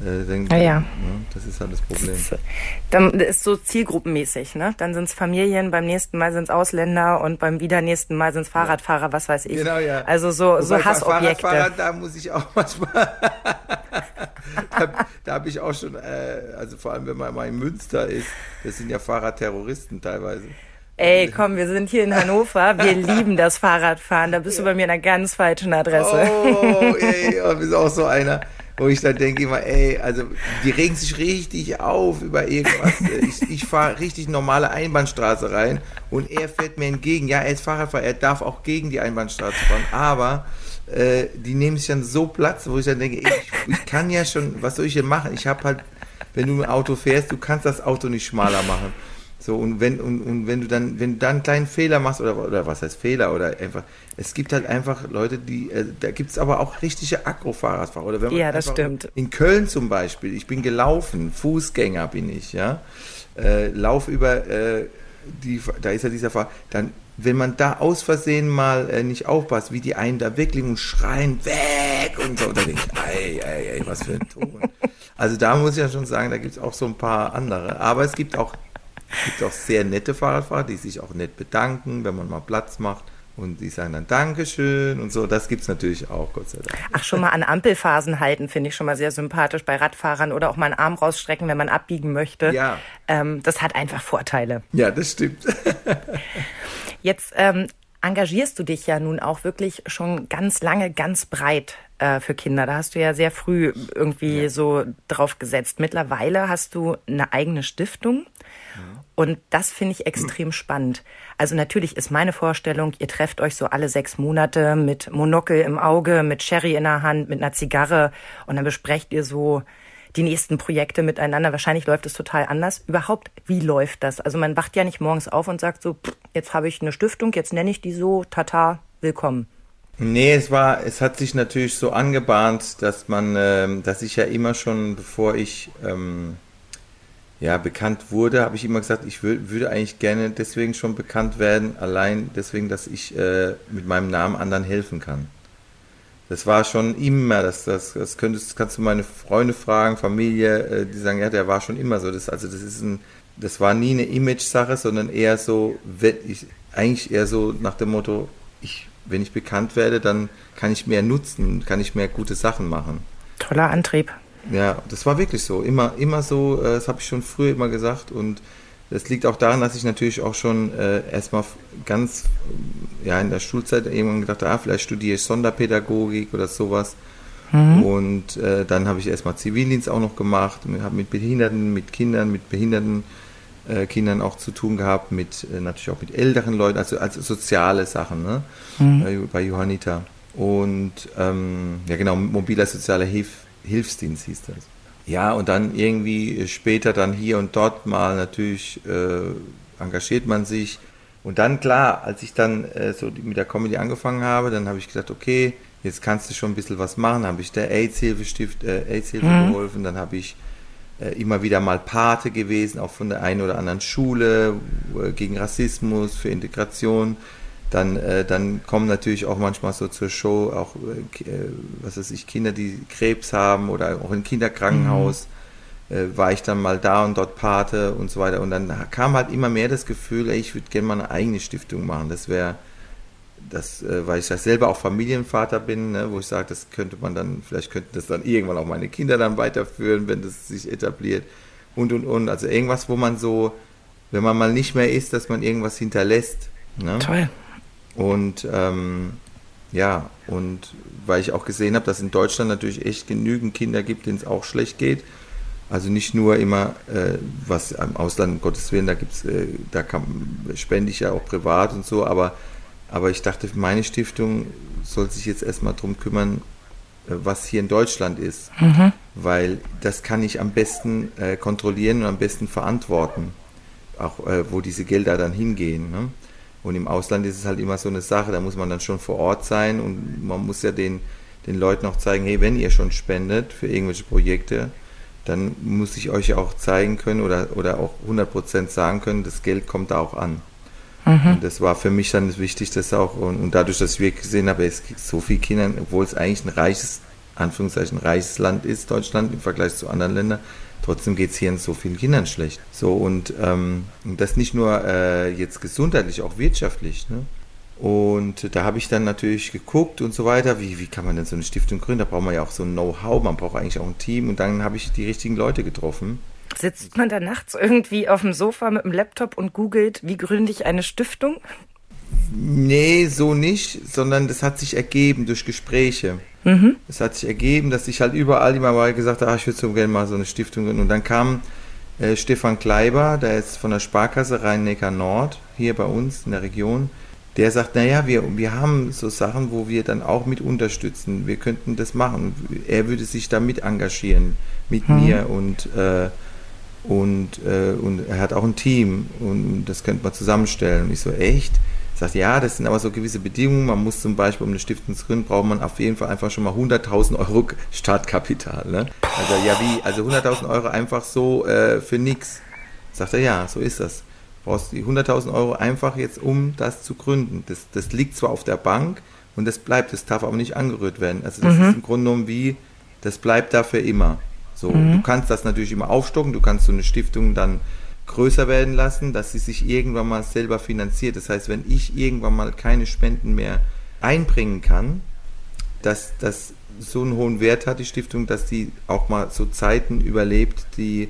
Äh, dann, ja, ja. Ne, das ist halt das Problem. Dann ist so zielgruppenmäßig, ne? Dann sind es Familien, beim nächsten Mal sind es Ausländer und beim wieder nächsten Mal sind es Fahrradfahrer, was weiß ich. Genau, ja. Also so, Wobei so Hassobjekte. Fahrradfahrer, da muss ich auch manchmal. da, da habe ich auch schon, äh, also vor allem wenn man mal in Münster ist, das sind ja Fahrradterroristen teilweise. Ey, komm, wir sind hier in Hannover. Wir lieben das Fahrradfahren. Da bist ja. du bei mir in einer ganz falschen Adresse. Oh, ey, du bist auch so einer wo ich dann denke immer, ey, also die regen sich richtig auf über irgendwas. Ich, ich fahre richtig normale Einbahnstraße rein und er fährt mir entgegen. Ja, er ist Fahrradfahrer, er darf auch gegen die Einbahnstraße fahren, aber äh, die nehmen sich dann so Platz, wo ich dann denke, ey, ich, ich kann ja schon, was soll ich denn machen? Ich habe halt, wenn du ein Auto fährst, du kannst das Auto nicht schmaler machen. So, und wenn, und, und wenn du dann, wenn du dann einen kleinen Fehler machst, oder, oder was heißt Fehler, oder einfach, es gibt halt einfach Leute, die, äh, da gibt es aber auch richtige Agrofahrradfahrer. Oder wenn man Ja, das stimmt. In Köln zum Beispiel, ich bin gelaufen, Fußgänger bin ich, ja. Äh, lauf über äh, die, da ist ja dieser Fahrer, dann, wenn man da aus Versehen mal äh, nicht aufpasst, wie die einen da wirklich und schreien, weg und so, da denke ich, ey, ey, ey, was für ein Ton. Also da muss ich ja schon sagen, da gibt es auch so ein paar andere. Aber es gibt auch gibt auch sehr nette Fahrradfahrer, die sich auch nett bedanken, wenn man mal Platz macht. Und die sagen dann Dankeschön und so. Das gibt es natürlich auch, Gott sei Dank. Ach, schon mal an Ampelphasen halten, finde ich schon mal sehr sympathisch bei Radfahrern oder auch mal einen Arm rausstrecken, wenn man abbiegen möchte. Ja. Ähm, das hat einfach Vorteile. Ja, das stimmt. Jetzt ähm, engagierst du dich ja nun auch wirklich schon ganz lange, ganz breit äh, für Kinder. Da hast du ja sehr früh irgendwie so drauf gesetzt. Mittlerweile hast du eine eigene Stiftung. Und das finde ich extrem spannend. Also natürlich ist meine Vorstellung, ihr trefft euch so alle sechs Monate mit Monokel im Auge, mit Sherry in der Hand, mit einer Zigarre und dann besprecht ihr so die nächsten Projekte miteinander. Wahrscheinlich läuft es total anders. Überhaupt, wie läuft das? Also man wacht ja nicht morgens auf und sagt so, jetzt habe ich eine Stiftung, jetzt nenne ich die so, tata, willkommen. Nee, es war, es hat sich natürlich so angebahnt, dass man, ähm, dass ich ja immer schon, bevor ich ähm, ja bekannt wurde, habe ich immer gesagt, ich wür würde eigentlich gerne deswegen schon bekannt werden, allein deswegen, dass ich äh, mit meinem Namen anderen helfen kann. Das war schon immer, das, das, das könntest, kannst du meine Freunde fragen, Familie, äh, die sagen, ja, der war schon immer so. Das, also das ist ein, das war nie eine Image-Sache, sondern eher so, ich, eigentlich eher so nach dem Motto, ich, wenn ich bekannt werde, dann kann ich mehr nutzen, kann ich mehr gute Sachen machen. Toller Antrieb. Ja, das war wirklich so. Immer, immer so, äh, das habe ich schon früher immer gesagt. Und das liegt auch daran, dass ich natürlich auch schon äh, erstmal ganz ja, in der Schulzeit irgendwann gedacht habe, ah, vielleicht studiere ich Sonderpädagogik oder sowas. Und äh, dann habe ich erstmal Zivildienst auch noch gemacht, habe mit Behinderten, mit Kindern, mit behinderten äh, Kindern auch zu tun gehabt, mit äh, natürlich auch mit älteren Leuten, also, also soziale Sachen, ne? Bei, bei Johannita. Und ähm, ja genau, mobiler sozialer Hilf, Hilfsdienst hieß das. Ja, und dann irgendwie später dann hier und dort mal natürlich äh, engagiert man sich. Und dann klar, als ich dann äh, so mit der Comedy angefangen habe, dann habe ich gedacht, okay, jetzt kannst du schon ein bisschen was machen. Dann habe ich der AIDS-Hilfe Stift, äh, AIDS-Hilfe geholfen, dann habe ich äh, immer wieder mal Pate gewesen, auch von der einen oder anderen Schule äh, gegen Rassismus, für Integration. Dann, äh, dann kommen natürlich auch manchmal so zur Show auch, äh, äh, was weiß ich, Kinder, die Krebs haben oder auch im Kinderkrankenhaus. Äh, war ich dann mal da und dort Pate und so weiter. Und dann kam halt immer mehr das Gefühl, ey, ich würde gerne mal eine eigene Stiftung machen. Das wäre, das, äh, weil ich ja selber auch Familienvater bin, ne, wo ich sage, das könnte man dann, vielleicht könnten das dann irgendwann auch meine Kinder dann weiterführen, wenn das sich etabliert und und und. Also irgendwas, wo man so, wenn man mal nicht mehr ist, dass man irgendwas hinterlässt. Ne? Toll. Und ähm, ja, und weil ich auch gesehen habe, dass in Deutschland natürlich echt genügend Kinder gibt, denen es auch schlecht geht. Also nicht nur immer, äh, was im Ausland, um Gottes Willen, da gibt's, äh, da kann, spende ich ja auch privat und so, aber, aber ich dachte, meine Stiftung soll sich jetzt erstmal drum kümmern, äh, was hier in Deutschland ist. Weil das kann ich am besten äh, kontrollieren und am besten verantworten, auch äh, wo diese Gelder dann hingehen. Ne? Und im Ausland ist es halt immer so eine Sache, da muss man dann schon vor Ort sein und man muss ja den, den Leuten auch zeigen, hey, wenn ihr schon spendet für irgendwelche Projekte, dann muss ich euch ja auch zeigen können oder, oder auch 100% sagen können, das Geld kommt da auch an. Und das war für mich dann wichtig, dass auch, und, und dadurch, dass wirklich gesehen habe, es gibt so viele Kinder, obwohl es eigentlich ein reiches, Anführungszeichen, reiches Land ist, Deutschland, im Vergleich zu anderen Ländern, trotzdem geht es hier in so vielen Kindern schlecht. So, und, ähm, das nicht nur äh, jetzt gesundheitlich, auch wirtschaftlich. Ne? Und da habe ich dann natürlich geguckt und so weiter, wie, wie kann man denn so eine Stiftung gründen? Da braucht man ja auch so ein Know-how, man braucht eigentlich auch ein Team. Und dann habe ich die richtigen Leute getroffen. Sitzt man da nachts irgendwie auf dem Sofa mit dem Laptop und googelt, wie gründe ich eine Stiftung? Nee, so nicht, sondern das hat sich ergeben durch Gespräche. Es hat sich ergeben, dass ich halt überall immer mal gesagt habe, ah, ich würde so gerne mal so eine Stiftung gründen. Und dann kam äh, Stefan Kleiber, der ist von der Sparkasse Rhein-Neckar Nord, hier bei uns in der Region. Der sagt, naja, wir, wir haben so Sachen, wo wir dann auch mit unterstützen. Wir könnten das machen. Er würde sich da mit engagieren, mit mir. Und, äh, und, äh, und er hat auch ein Team und das könnte man zusammenstellen. Und ich so, echt? Sagt, ja, das sind aber so gewisse Bedingungen. Man muss zum Beispiel, um eine Stiftung zu gründen, braucht man auf jeden Fall einfach schon mal 100.000 Euro Startkapital. Ne? Also, ja, wie? Also 100.000 Euro einfach so äh, für nichts. Sagt er, ja, so ist das. Du brauchst die 100.000 Euro einfach jetzt, um das zu gründen. Das, das liegt zwar auf der Bank und das bleibt, das darf aber nicht angerührt werden. Also das mhm. ist im Grunde genommen wie, das bleibt dafür immer. So, mhm. du kannst das natürlich immer aufstocken, du kannst so eine Stiftung dann größer werden lassen, dass sie sich irgendwann mal selber finanziert. Das heißt, wenn ich irgendwann mal keine Spenden mehr einbringen kann, dass das so einen hohen Wert hat, die Stiftung, dass die auch mal so Zeiten überlebt, die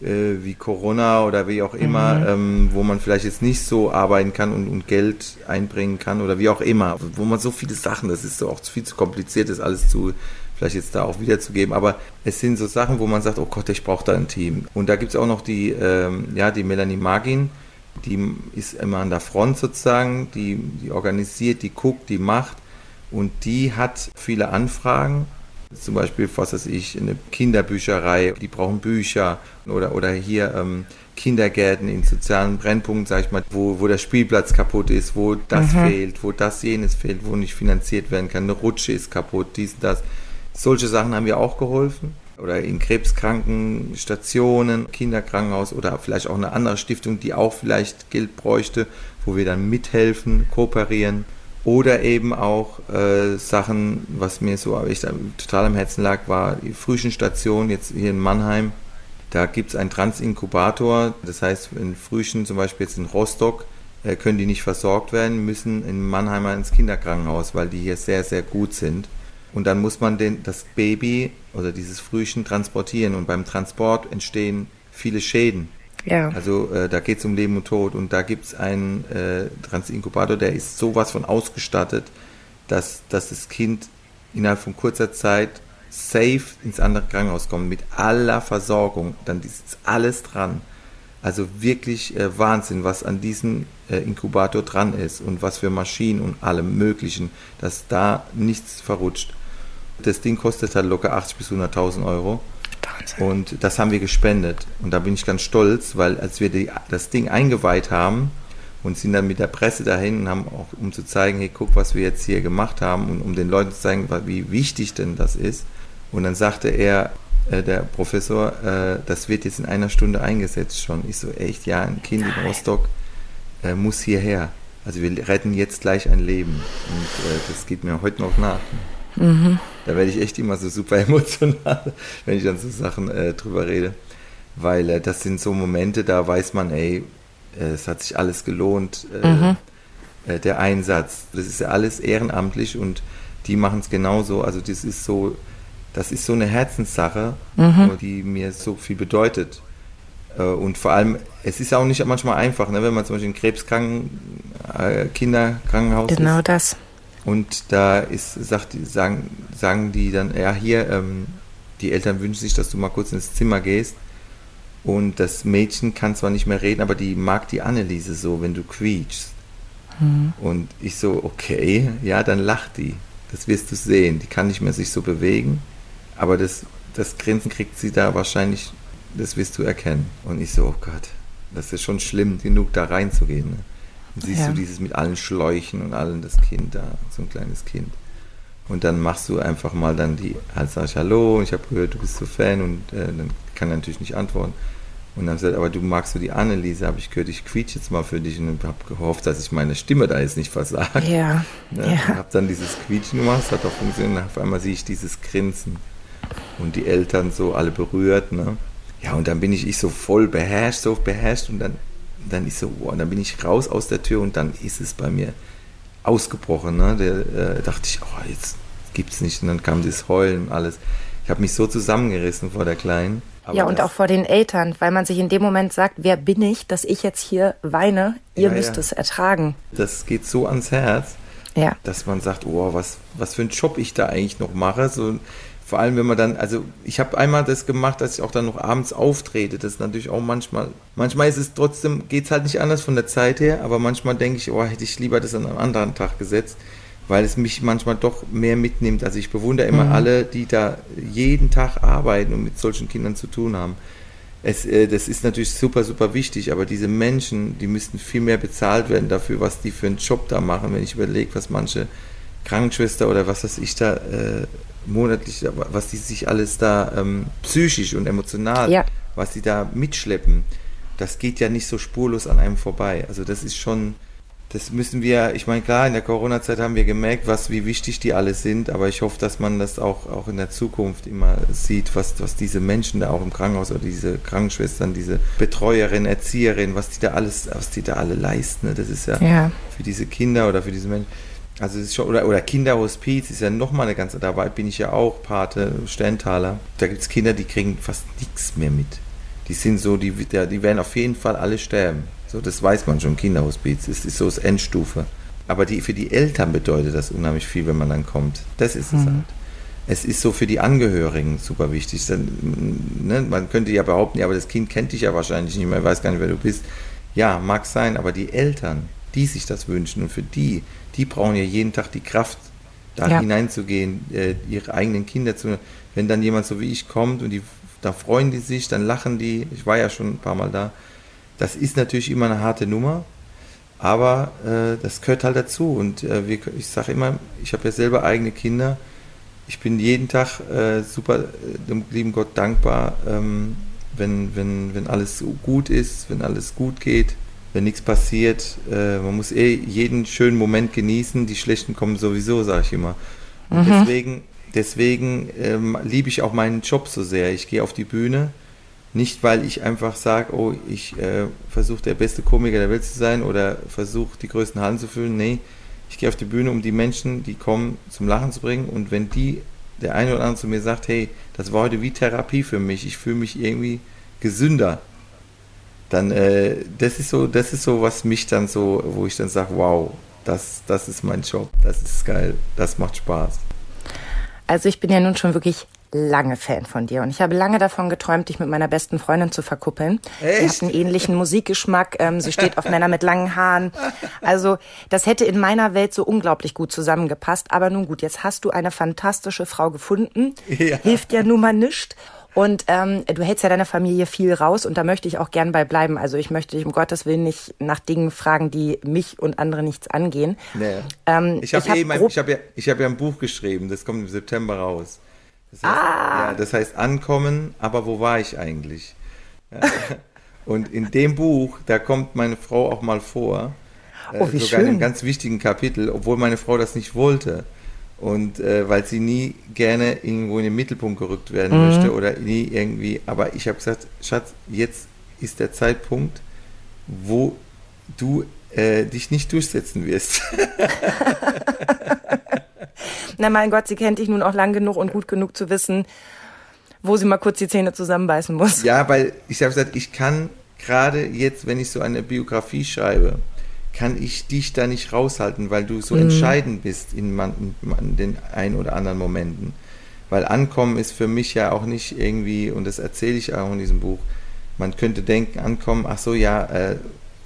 äh, wie Corona oder wie auch immer, mhm. ähm, wo man vielleicht jetzt nicht so arbeiten kann und, und, Geld einbringen kann oder wie auch immer, wo man so viele Sachen, das ist so auch viel zu kompliziert, das alles zu vielleicht jetzt da auch wiederzugeben, aber es sind so Sachen, wo man sagt, oh Gott, ich brauche da ein Team. Und da gibt es auch noch die, ähm, ja, die Melanie Magin, die ist immer an der Front sozusagen, die, die organisiert, die guckt, die macht und die hat viele Anfragen. Zum Beispiel, was weiß ich, eine Kinderbücherei, die brauchen Bücher oder, oder hier ähm, Kindergärten in sozialen Brennpunkten, sag ich mal, wo, wo der Spielplatz kaputt ist, wo das mhm. fehlt, wo das jenes fehlt, wo nicht finanziert werden kann, eine Rutsche ist kaputt, dies und das. Solche Sachen haben wir auch geholfen. Oder in Krebskrankenstationen, Kinderkrankenhaus oder vielleicht auch eine andere Stiftung, die auch vielleicht Geld bräuchte, wo wir dann mithelfen, kooperieren. Oder eben auch äh, Sachen, was mir so echt total am Herzen lag, war die Frühchenstation jetzt hier in Mannheim. Da gibt es einen Transinkubator. Das heißt, in Frühchen, zum Beispiel jetzt in Rostock, äh, können die nicht versorgt werden, müssen in Mannheim ins Kinderkrankenhaus, weil die hier sehr, sehr gut sind. Und dann muss man den, das Baby oder dieses Frühchen transportieren. Und beim Transport entstehen viele Schäden. Ja. Also äh, da geht es um Leben und Tod. Und da gibt es einen äh, Transinkubator, der ist sowas von ausgestattet, dass, dass das Kind innerhalb von kurzer Zeit safe ins andere Krankenhaus kommt, mit aller Versorgung. Dann ist alles dran. Also wirklich äh, Wahnsinn, was an diesem äh, Inkubator dran ist und was für Maschinen und allem Möglichen, dass da nichts verrutscht. Das Ding kostet halt locker 80 bis 100.000 Euro. Und das haben wir gespendet. Und da bin ich ganz stolz, weil als wir die, das Ding eingeweiht haben und sind dann mit der Presse dahin und haben auch, um zu zeigen, hey, guck, was wir jetzt hier gemacht haben und um den Leuten zu zeigen, wie wichtig denn das ist. Und dann sagte er, äh, der Professor, äh, das wird jetzt in einer Stunde eingesetzt schon. Ich so, echt, ja, ein Kind in Rostock äh, muss hierher. Also wir retten jetzt gleich ein Leben. Und äh, das geht mir heute noch nach. Mhm. Da werde ich echt immer so super emotional, wenn ich dann so Sachen äh, drüber rede. Weil äh, das sind so Momente, da weiß man, ey, äh, es hat sich alles gelohnt. Äh, mhm. Äh, der Einsatz, das ist ja alles ehrenamtlich und die machen es genauso. Also das ist so, das ist so eine Herzenssache, mhm. die mir so viel bedeutet. Äh, und vor allem, es ist auch nicht manchmal einfach, ne, wenn man zum Beispiel in Krebskranken, Kinderkrankenhaus genau ist. Genau das und da ist, sagt, sagen, sagen die dann, ja, hier, ähm, die Eltern wünschen sich, dass du mal kurz ins Zimmer gehst. Und das Mädchen kann zwar nicht mehr reden, aber die mag die Anneliese so, wenn du quietschst. Mhm. Und ich so, okay, ja, dann lacht die. Das wirst du sehen. Die kann nicht mehr sich so bewegen, aber das, das Grinsen kriegt sie da wahrscheinlich, das wirst du erkennen. Und ich so, oh Gott, das ist schon schlimm genug, da reinzugehen. Ne? Und siehst ja. du dieses mit allen Schläuchen und allem das Kind da, so ein kleines Kind. Und dann machst du einfach mal dann die, halt sag ich Hallo, ich habe gehört, du bist so Fan und äh, dann kann er natürlich nicht antworten. Und dann sagt aber du magst du die Anneliese, habe ich gehört, ich quietsch jetzt mal für dich und habe gehofft, dass ich meine Stimme da jetzt nicht versage. Ja. Ne? ja. Habe dann dieses Quietschen gemacht, das hat auch funktioniert. Und auf einmal sehe ich dieses Grinsen und die Eltern so alle berührt. Ne? Ja, und dann bin ich, ich so voll beherrscht, so beherrscht und dann dann ist so, wow, dann bin ich raus aus der Tür und dann ist es bei mir ausgebrochen. Ne? Da äh, dachte ich, oh, jetzt gibt's nicht. Und dann kam das Heulen und alles. Ich habe mich so zusammengerissen vor der Kleinen. ja, und auch vor den Eltern, weil man sich in dem Moment sagt, wer bin ich, dass ich jetzt hier weine? Ihr ja, müsst ja. es ertragen. Das geht so ans Herz, ja. dass man sagt, oh, was, was für einen Job ich da eigentlich noch mache. So, vor allem, wenn man dann, also ich habe einmal das gemacht, dass ich auch dann noch abends auftrete. Das ist natürlich auch manchmal, manchmal ist es trotzdem, geht es halt nicht anders von der Zeit her, aber manchmal denke ich, oh, hätte ich lieber das an einem anderen Tag gesetzt, weil es mich manchmal doch mehr mitnimmt. Also ich bewundere immer mhm. alle, die da jeden Tag arbeiten und mit solchen Kindern zu tun haben. es, äh, das ist natürlich super, super wichtig, aber diese Menschen, die müssten viel mehr bezahlt werden dafür, was die für einen Job da machen, wenn ich überlege, was manche Krankenschwester oder was weiß ich da äh, monatlich, was die sich alles da ähm, psychisch und emotional, Ja. was die da mitschleppen, das geht ja nicht so spurlos an einem vorbei. Also das ist schon, das müssen wir, ich meine, klar, in der Corona-Zeit haben wir gemerkt, was, wie wichtig die alle sind, aber ich hoffe, dass man das auch, auch in der Zukunft immer sieht, was, was diese Menschen da auch im Krankenhaus oder diese Krankenschwestern, diese Betreuerin, Erzieherin, was die da alles, was die da alle leisten. Ne? Das ist ja, Ja. für diese Kinder oder für diese Menschen. Also es ist schon, oder, oder Kinderhospiz ist ja nochmal eine ganze, dabei bin ich ja auch Pate, Sterntaler. Da gibt es Kinder, die kriegen fast nichts mehr mit. Die sind so, die, die werden auf jeden Fall alle sterben. So, das weiß man schon, Kinderhospiz. Das ist so das Endstufe. Aber die, für die Eltern bedeutet das unheimlich viel, wenn man dann kommt. Das ist es halt. Es ist so für die Angehörigen super wichtig. Dann, ne, man könnte ja behaupten, ja, aber das Kind kennt dich ja wahrscheinlich nicht mehr, weiß gar nicht, wer du bist. Ja, mag sein, aber die Eltern, die sich das wünschen und für die, die brauchen ja jeden Tag die Kraft, da Ja. hineinzugehen, äh, ihre eigenen Kinder zu. Wenn dann jemand so wie ich kommt und die, da freuen die sich, dann lachen die. Ich war ja schon ein paar Mal da. Das ist natürlich immer eine harte Nummer, aber äh, das gehört halt dazu. Und äh, wir, ich sage immer, ich habe ja selber eigene Kinder. Ich bin jeden Tag äh, super äh, dem lieben Gott dankbar, ähm, wenn, wenn, wenn alles so gut ist, wenn alles gut geht, wenn nichts passiert. Äh, man muss eh jeden schönen Moment genießen. Die schlechten kommen sowieso, sage ich immer. Und deswegen, deswegen ähm, liebe ich auch meinen Job so sehr. Ich gehe auf die Bühne. Nicht, weil ich einfach sage, oh, ich äh, versuche der beste Komiker der Welt zu sein oder versuche die größten Hallen zu füllen. Nee, ich gehe auf die Bühne, um die Menschen, die kommen, zum Lachen zu bringen. Und wenn die, der eine oder andere zu mir sagt, hey, das war heute wie Therapie für mich, ich fühle mich irgendwie gesünder, dann äh, das ist so, das ist so, was mich dann so, wo ich dann sage, wow, das, das ist mein Job, das ist geil, das macht Spaß. Also ich bin ja nun schon wirklich lange Fan von dir und ich habe lange davon geträumt, dich mit meiner besten Freundin zu verkuppeln. Sie Echt? hat einen ähnlichen Musikgeschmack, ähm, sie steht auf Männer mit langen Haaren. Also das hätte in meiner Welt so unglaublich gut zusammengepasst. Aber nun gut, jetzt hast du eine fantastische Frau gefunden. Ja. Hilft ja nun mal nischt. Und ähm, du hältst ja deiner Familie viel raus und da möchte ich auch gern bei bleiben. Also ich möchte dich um Gottes Willen nicht nach Dingen fragen, die mich und andere nichts angehen. Nee. Ähm, ich habe hab eh mein, grob- ich hab ja, ich hab ja ein Buch geschrieben, das kommt im September raus. Das heißt, Ah. ja, das heißt Ankommen, aber wo war ich eigentlich? Ja. Und in dem Buch, da kommt meine Frau auch mal vor. äh, Oh, wie sogar in einem schön. ganz wichtigen Kapitel, obwohl meine Frau das nicht wollte. Und äh, weil sie nie gerne irgendwo in den Mittelpunkt gerückt werden Mhm. möchte oder nie irgendwie. Aber ich habe gesagt, Schatz, jetzt ist der Zeitpunkt, wo du äh, dich nicht durchsetzen wirst. Na mein Gott, sie kennt dich nun auch lang genug und gut genug zu wissen, wo sie mal kurz die Zähne zusammenbeißen muss. Ja, weil ich habe gesagt, ich kann gerade jetzt, wenn ich so eine Biografie schreibe, kann ich dich da nicht raushalten, weil du so entscheidend bist in, man, in den ein oder anderen Momenten. Weil Ankommen ist für mich ja auch nicht irgendwie, und das erzähle ich auch in diesem Buch, man könnte denken, Ankommen, ach so, ja, äh,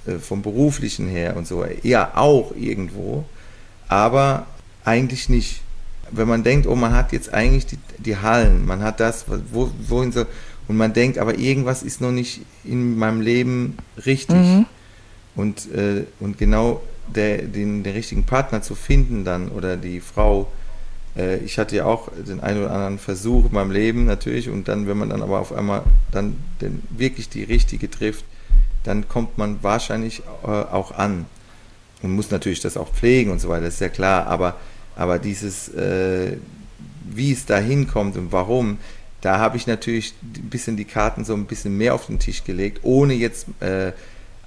äh, vom beruflichen her und so, ja, auch irgendwo, aber eigentlich nicht. Wenn man denkt, oh, man hat jetzt eigentlich die, die Hallen, man hat das, wo, wohin so, und man denkt, aber irgendwas ist noch nicht in meinem Leben richtig. Und, äh, und genau der, den, den richtigen Partner zu finden dann oder die Frau, äh, ich hatte ja auch den einen oder anderen Versuch in meinem Leben natürlich. Und dann, wenn man dann aber auf einmal dann den, wirklich die richtige trifft, dann kommt man wahrscheinlich äh, auch an und muss natürlich das auch pflegen und so weiter, ist ja klar, aber, aber dieses, äh, wie es da hinkommt und warum, da habe ich natürlich ein bisschen die Karten so ein bisschen mehr auf den Tisch gelegt, ohne jetzt, äh,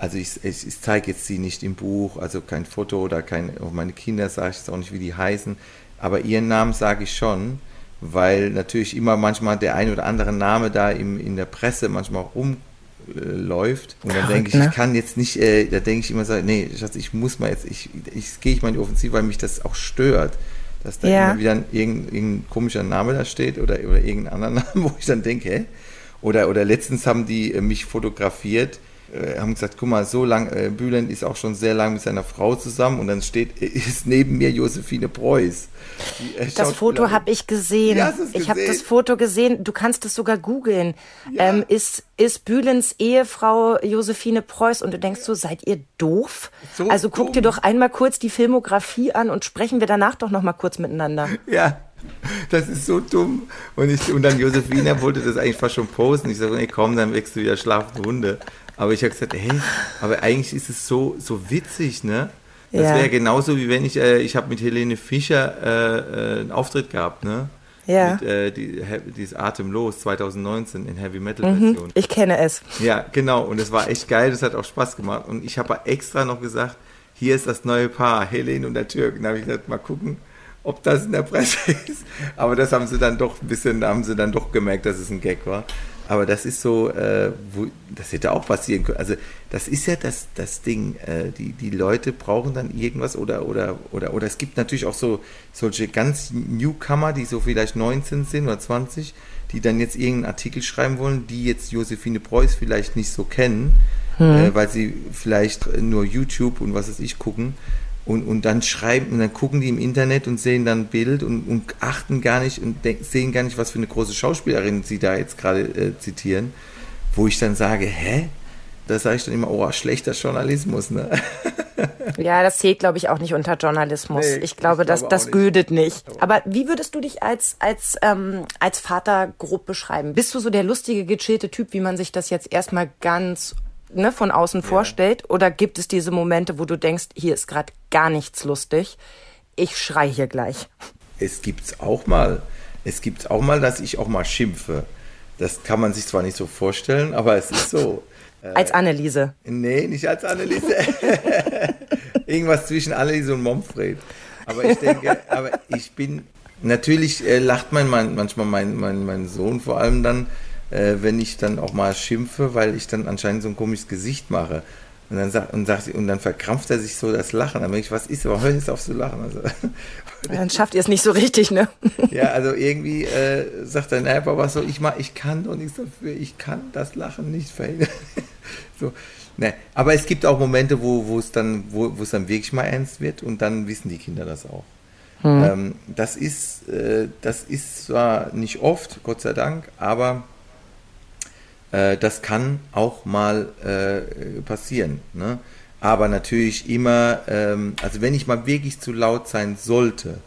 also ich, ich, ich zeige jetzt sie nicht im Buch, also kein Foto oder kein, auch meine Kinder sage ich jetzt auch nicht, wie die heißen, aber ihren Namen sage ich schon, weil natürlich immer manchmal der ein oder andere Name da im, in der Presse manchmal rumläuft und dann denke ich, ne? ich kann jetzt nicht, äh, da denke ich immer so, nee, Schatz, ich muss mal jetzt, ich, ich gehe ich mal in die Offensive, weil mich das auch stört, dass da Ja. immer wieder ein, irgendein, irgendein komischer Name da steht oder, oder irgendein anderer Name, wo ich dann denke, hä? Oder, oder letztens haben die äh, mich fotografiert äh, haben gesagt, guck mal, so lang, äh, Bülent ist auch schon sehr lang mit seiner Frau zusammen und dann steht, ist neben mir Josephine Preuß. Die, äh, das Foto habe ich gesehen. Ja, ich habe das Foto gesehen. Du kannst es sogar googeln. Ja. Ähm, ist, ist Bülents Ehefrau Josephine Preuß und du denkst so, seid ihr doof? So also guck dumm. dir doch einmal kurz die Filmografie an und sprechen wir danach doch noch mal kurz miteinander. Ja, das ist so dumm. Und, ich, und dann Josephine wollte das eigentlich fast schon posten. Ich sage, nee, komm, dann wächst du wieder schlafende Hunde. Aber ich habe gesagt, hey, aber eigentlich ist es so, so witzig, ne? Das ja. wäre genauso wie wenn ich, äh, ich habe mit Helene Fischer äh, äh, einen Auftritt gehabt, ne? Ja. Mit, äh, die, dieses Atemlos 2019 in Heavy Metal mhm. Version. Mhm, ich kenne es. Ja, genau. Und es war echt geil. Das hat auch Spaß gemacht. Und ich habe extra noch gesagt, hier ist das neue Paar, Helene und der Türk. Und da habe ich gesagt, mal gucken, ob das in der Presse ist. Aber das haben sie dann doch ein bisschen, haben sie dann doch gemerkt, dass es ein Gag war. Aber das ist so, äh, wo, das hätte auch passieren können. Also das ist ja das, das Ding. Äh, die, die Leute brauchen dann irgendwas oder, oder, oder, oder es gibt natürlich auch so solche ganz Newcomer, die so vielleicht 19 sind oder 20, die dann jetzt irgendeinen Artikel schreiben wollen, die jetzt Josephine Preuß vielleicht nicht so kennen, hm. äh, weil sie vielleicht nur YouTube und was weiß ich gucken und, und dann schreiben und dann gucken die im Internet und sehen dann ein Bild und, und achten gar nicht und sehen gar nicht, was für eine große Schauspielerin sie da jetzt gerade äh, zitieren, wo ich dann sage, hä? Da sage ich dann immer, oh, schlechter Journalismus, ne? Ja, das zählt, glaube ich, auch nicht unter Journalismus. Nee, ich glaube, ich das, das gödet nicht. Aber wie würdest du dich als, als, ähm, als Vater grob beschreiben? Bist du so der lustige, gechillte Typ, wie man sich das jetzt erstmal ganz ne, von außen ja. vorstellt? Oder gibt es diese Momente, wo du denkst, hier ist gerade gar nichts lustig, ich schrei hier gleich? Es gibt's auch mal. Es gibt auch mal, dass ich auch mal schimpfe. Das kann man sich zwar nicht so vorstellen, aber es ist so. als Anneliese. Nee, nicht als Anneliese. Irgendwas zwischen Anneliese und Momfred. Aber ich denke, aber ich bin, natürlich äh, lacht mein, manchmal mein, mein, mein Sohn vor allem dann, äh, wenn ich dann auch mal schimpfe, weil ich dann anscheinend so ein komisches Gesicht mache. Und dann, sagt, und, sagt, und dann verkrampft er sich so das Lachen. Dann denke ich, was ist, aber hör jetzt auf zu lachen. Also, dann schafft ihr es nicht so richtig, ne? ja, also irgendwie äh, sagt er, naja, Papa, so, ich, mach, ich kann doch nichts dafür, ich kann das Lachen nicht verhindern. so, ne. Aber es gibt auch Momente, wo, wo, es dann, wo, wo es dann wirklich mal ernst wird und dann wissen die Kinder das auch. Hm. Ähm, das, ist, äh, das ist zwar nicht oft, Gott sei Dank, aber äh, das kann auch mal äh, passieren. Ne? Aber natürlich immer, ähm, also wenn ich mal wirklich zu laut sein sollte,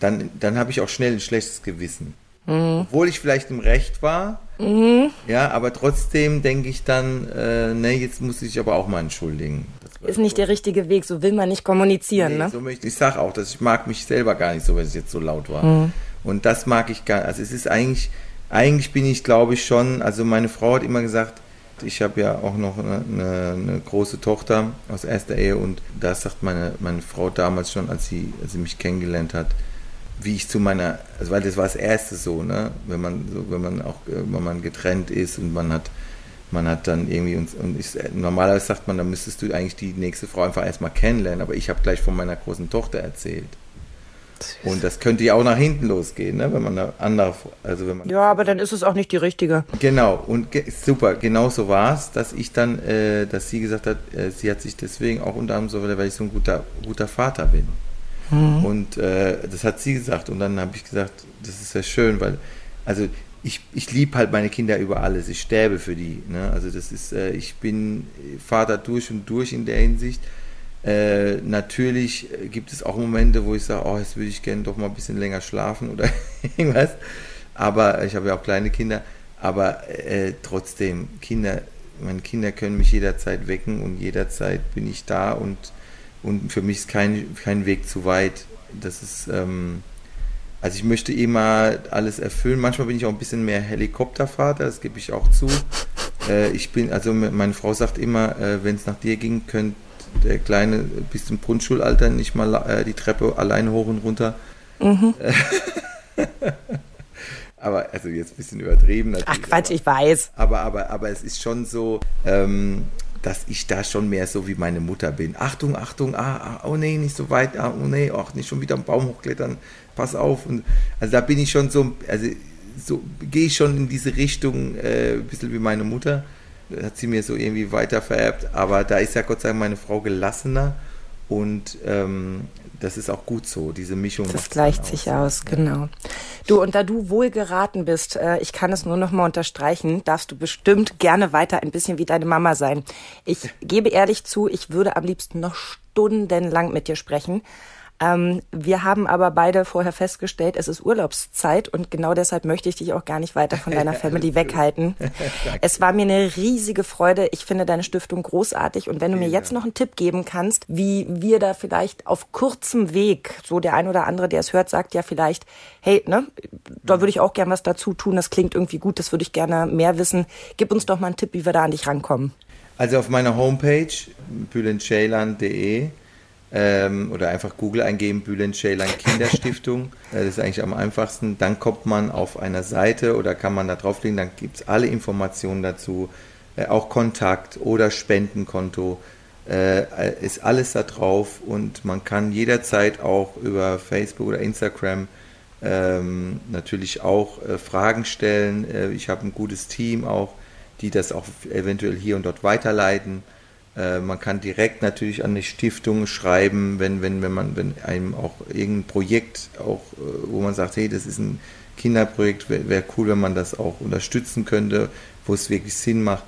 dann, dann habe ich auch schnell ein schlechtes Gewissen. Mhm. Obwohl ich vielleicht im Recht war, mhm. ja, aber trotzdem denke ich dann, äh, ne, jetzt muss ich aber auch mal entschuldigen. Ist nicht der richtige Weg, so will man nicht kommunizieren, nee, ne? So möchte, ich sage auch, dass ich mag mich selber gar nicht so, wenn es jetzt so laut war. Mhm. Und das mag ich gar, also es ist eigentlich, eigentlich bin ich, glaube ich, schon, also meine Frau hat immer gesagt, ich habe ja auch noch eine, eine, eine, große Tochter aus erster Ehe und da sagt meine, meine Frau damals schon, als sie, als sie mich kennengelernt hat, wie ich zu meiner, also weil das war das erste so, ne, wenn man so, wenn man auch, wenn man getrennt ist und man hat, man hat dann irgendwie uns und ich, normalerweise sagt man, da müsstest du eigentlich die nächste Frau einfach erstmal kennenlernen, aber ich habe gleich von meiner großen Tochter erzählt. Und das könnte ja auch nach hinten losgehen, ne? wenn man eine andere, also wenn man. Ja, aber dann ist es auch nicht die richtige. Genau, und ge super, genau so war es, dass ich dann, äh, dass sie gesagt hat, äh, sie hat sich deswegen auch unter anderem so, weil ich so ein guter, guter Vater bin. Mhm. Und äh, das hat sie gesagt. Und dann habe ich gesagt, das ist ja schön, weil, also ich, ich liebe halt meine Kinder über alles. Ich sterbe für die. Ne? Also das ist, äh, ich bin Vater durch und durch in der Hinsicht. Äh, natürlich gibt es auch Momente, wo ich sage, oh, jetzt würde ich gerne doch mal ein bisschen länger schlafen oder irgendwas. Aber ich habe ja auch kleine Kinder. Aber äh, trotzdem, Kinder, meine Kinder können mich jederzeit wecken und jederzeit bin ich da und, und für mich ist kein, kein Weg zu weit. Das ist, ähm, also ich möchte immer alles erfüllen. Manchmal bin ich auch ein bisschen mehr Helikoptervater, das gebe ich auch zu. Äh, ich bin, also meine Frau sagt immer, äh, wenn es nach dir ging, könnt der Kleine bis zum Grundschulalter nicht mal äh, die Treppe allein hoch und runter. Mhm. aber also jetzt ein bisschen übertrieben. Ach Quatsch, ich weiß. Aber, aber, aber es ist schon so, ähm, dass ich da schon mehr so wie meine Mutter bin. Achtung, Achtung, ah, ah oh nee, nicht so weit, ah, oh nee, ach, nicht schon wieder am Baum hochklettern, pass auf. Und, also da bin ich schon so, also so gehe ich schon in diese Richtung, äh, ein bisschen wie meine Mutter. Hat sie mir so irgendwie weiter vererbt. Aber da ist ja Gott sei Dank meine Frau gelassener und ähm, das ist auch gut so, diese Mischung. Das gleicht sich aus, ja. genau. Du, und da du wohl geraten bist, äh, ich kann es nur noch mal unterstreichen, darfst du bestimmt gerne weiter ein bisschen wie deine Mama sein. Ich gebe ehrlich zu, ich würde am liebsten noch stundenlang mit dir sprechen. Ähm, wir haben aber beide vorher festgestellt, es ist Urlaubszeit und genau deshalb möchte ich dich auch gar nicht weiter von deiner Family weghalten. es war mir eine riesige Freude. Ich finde deine Stiftung großartig und wenn du mir jetzt noch einen Tipp geben kannst, wie wir da vielleicht auf kurzem Weg, so der ein oder andere, der es hört, sagt ja vielleicht, hey, ne, da würde ich auch gern was dazu tun, das klingt irgendwie gut, das würde ich gerne mehr wissen. Gib uns doch mal einen Tipp, wie wir da an dich rankommen. Also auf meiner Homepage bühlenschälern.de ähm, oder einfach Google eingeben, Bülent Ceylan Kinderstiftung. das ist eigentlich am einfachsten. Dann kommt man auf einer Seite oder kann man da draufklicken, dann gibt es alle Informationen dazu, äh, auch Kontakt oder Spendenkonto. Äh, ist alles da drauf und man kann jederzeit auch über Facebook oder Instagram ähm, natürlich auch äh, Fragen stellen. Äh, ich habe ein gutes Team auch, die das auch eventuell hier und dort weiterleiten. Äh, man kann direkt natürlich an die Stiftung schreiben, wenn, wenn, wenn man, wenn einem auch irgendein Projekt auch, äh, wo man sagt, hey, das ist ein Kinderprojekt, wäre wär cool, wenn man das auch unterstützen könnte, wo es wirklich Sinn macht.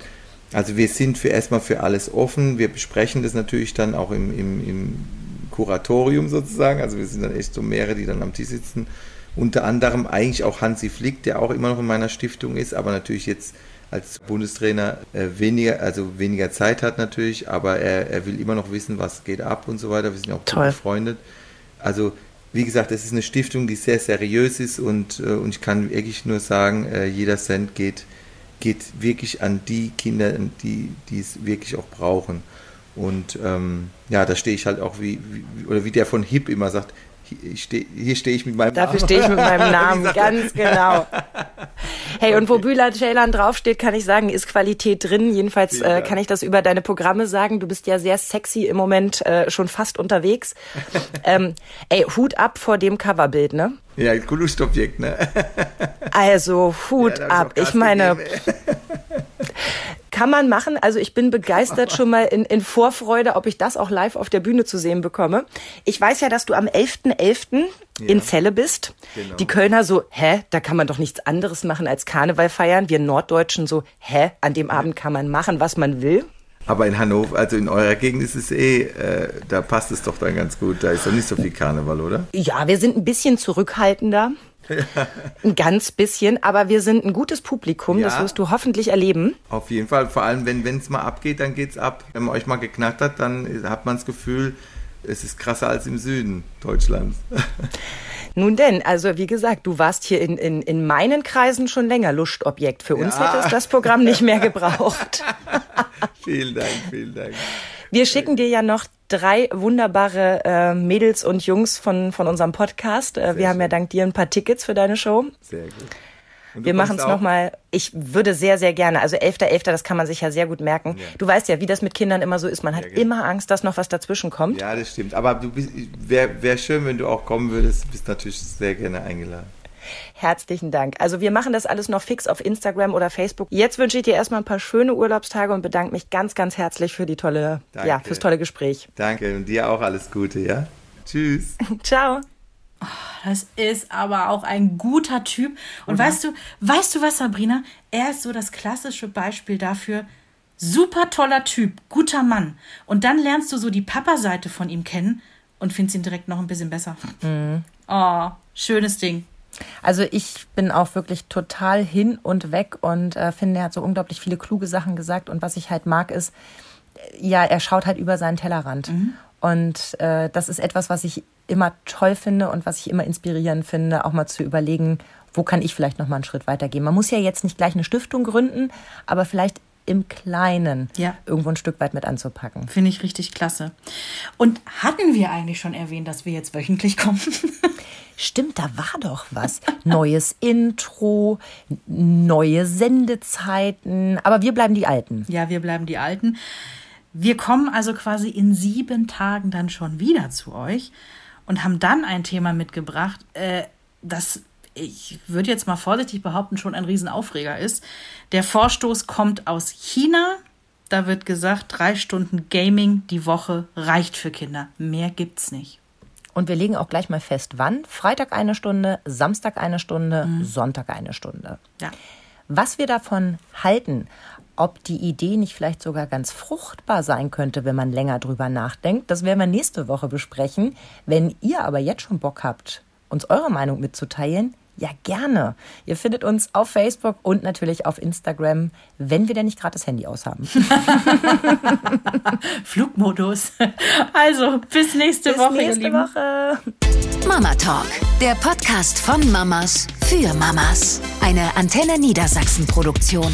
Also wir sind für erstmal für alles offen. Wir besprechen das natürlich dann auch im, im, im Kuratorium sozusagen. Also wir sind dann echt so mehrere, die dann am Tisch sitzen. Unter anderem eigentlich auch Hansi Flick, der auch immer noch in meiner Stiftung ist, aber natürlich jetzt als Bundestrainer äh, weniger, also weniger Zeit hat natürlich, aber er, er will immer noch wissen, was geht ab und so weiter. Wir sind auch Toll. befreundet. Also wie gesagt, es ist eine Stiftung, die sehr seriös ist und, äh, und ich kann wirklich nur sagen, äh, jeder Cent geht, geht wirklich an die Kinder, die, die es wirklich auch brauchen. Und ähm, ja, da stehe ich halt auch wie, wie, oder wie der von Hip immer sagt, Steh, hier stehe ich mit meinem Dafür stehe ich mit meinem Namen, ganz genau. Hey, und wo Bühler Ceylan draufsteht, kann ich sagen, ist Qualität drin. Jedenfalls äh, kann ich das über deine Programme sagen. Du bist ja sehr sexy im Moment äh, schon fast unterwegs. ähm, ey, Hut ab vor dem Coverbild, ne? Ja, cooles Objekt, ne? also, Hut ja, ab. Ich, ich meine, kann man machen. Also ich bin begeistert schon mal in, in Vorfreude, ob ich das auch live auf der Bühne zu sehen bekomme. Ich weiß ja, dass du am 11.11. .11. Ja. in Celle bist. Genau. Die Kölner so, hä, da kann man doch nichts anderes machen als Karneval feiern. Wir Norddeutschen so, hä, an dem Abend kann man machen, was man will. Aber in Hannover, also in eurer Gegend ist es eh, äh, da passt es doch dann ganz gut. Da ist doch nicht so viel Karneval, oder? Ja, wir sind ein bisschen zurückhaltender. Ein ganz bisschen, aber wir sind ein gutes Publikum, ja. das wirst du hoffentlich erleben. Auf jeden Fall, vor allem wenn es mal abgeht, dann geht's ab. Wenn man euch mal geknackt hat, dann hat man das Gefühl, es ist krasser als im Süden Deutschlands. Nun denn, also wie gesagt, du warst hier in, in, in meinen Kreisen schon länger Lustobjekt. Für uns ja. hätte es das Programm nicht mehr gebraucht. vielen Dank, vielen Dank. Wir schicken dir ja noch drei wunderbare äh, Mädels und Jungs von, von unserem Podcast. Äh, wir schön. haben ja dank dir ein paar Tickets für deine Show. Sehr gut. Wir machen es nochmal. Ich würde sehr, sehr gerne. Also 11.11., .11., das kann man sich ja sehr gut merken. Ja. Du weißt ja, wie das mit Kindern immer so ist. Man hat ja, genau. immer Angst, dass noch was dazwischen kommt. Ja, das stimmt. Aber du wäre wär schön, wenn du auch kommen würdest. Du bist natürlich sehr gerne eingeladen. Herzlichen Dank. Also wir machen das alles noch fix auf Instagram oder Facebook. Jetzt wünsche ich dir erstmal ein paar schöne Urlaubstage und bedanke mich ganz, ganz herzlich für die tolle, Danke. ja, fürs tolle Gespräch. Danke und dir auch alles Gute, ja? Tschüss. Ciao. Oh, das ist aber auch ein guter Typ. Und mhm. weißt du, weißt du was, Sabrina? Er ist so das klassische Beispiel dafür. Super toller Typ, guter Mann. Und dann lernst du so die Papa-Seite von ihm kennen und findest ihn direkt noch ein bisschen besser. Mhm. Oh, schönes Ding. Also ich bin auch wirklich total hin und weg und äh, finde, er hat so unglaublich viele kluge Sachen gesagt. Und was ich halt mag, ist, ja, er schaut halt über seinen Tellerrand. Mhm. Und äh, das ist etwas, was ich immer toll finde und was ich immer inspirierend finde, auch mal zu überlegen, wo kann ich vielleicht noch mal einen Schritt weitergehen. Man muss ja jetzt nicht gleich eine Stiftung gründen, aber vielleicht im Kleinen ja. irgendwo ein Stück weit mit anzupacken. Finde ich richtig klasse. Und hatten wir eigentlich schon erwähnt, dass wir jetzt wöchentlich kommen? Stimmt, da war doch was. Neues Intro, neue Sendezeiten. Aber wir bleiben die Alten. Ja, wir bleiben die Alten. Wir kommen also quasi in sieben Tagen dann schon wieder zu euch und haben dann ein Thema mitgebracht, äh, das ich würde jetzt mal vorsichtig behaupten, schon ein Riesenaufreger ist. Der Vorstoß kommt aus China. Da wird gesagt, drei Stunden Gaming die Woche reicht für Kinder. Mehr gibt's nicht. Und wir legen auch gleich mal fest, wann. Freitag eine Stunde, Samstag eine Stunde, Sonntag eine Stunde. Ja. Was wir davon halten, ob die Idee nicht vielleicht sogar ganz fruchtbar sein könnte, wenn man länger drüber nachdenkt, das werden wir nächste Woche besprechen. Wenn ihr aber jetzt schon Bock habt, uns eure Meinung mitzuteilen, ja gerne. Ihr findet uns auf Facebook und natürlich auf Instagram, wenn wir denn nicht gerade das Handy aushaben. Flugmodus. Also, bis nächste Bis Woche, ihr nächste Lieben. Woche. Mama Talk, der Podcast von Mamas für Mamas. Eine Antenne Niedersachsen Produktion.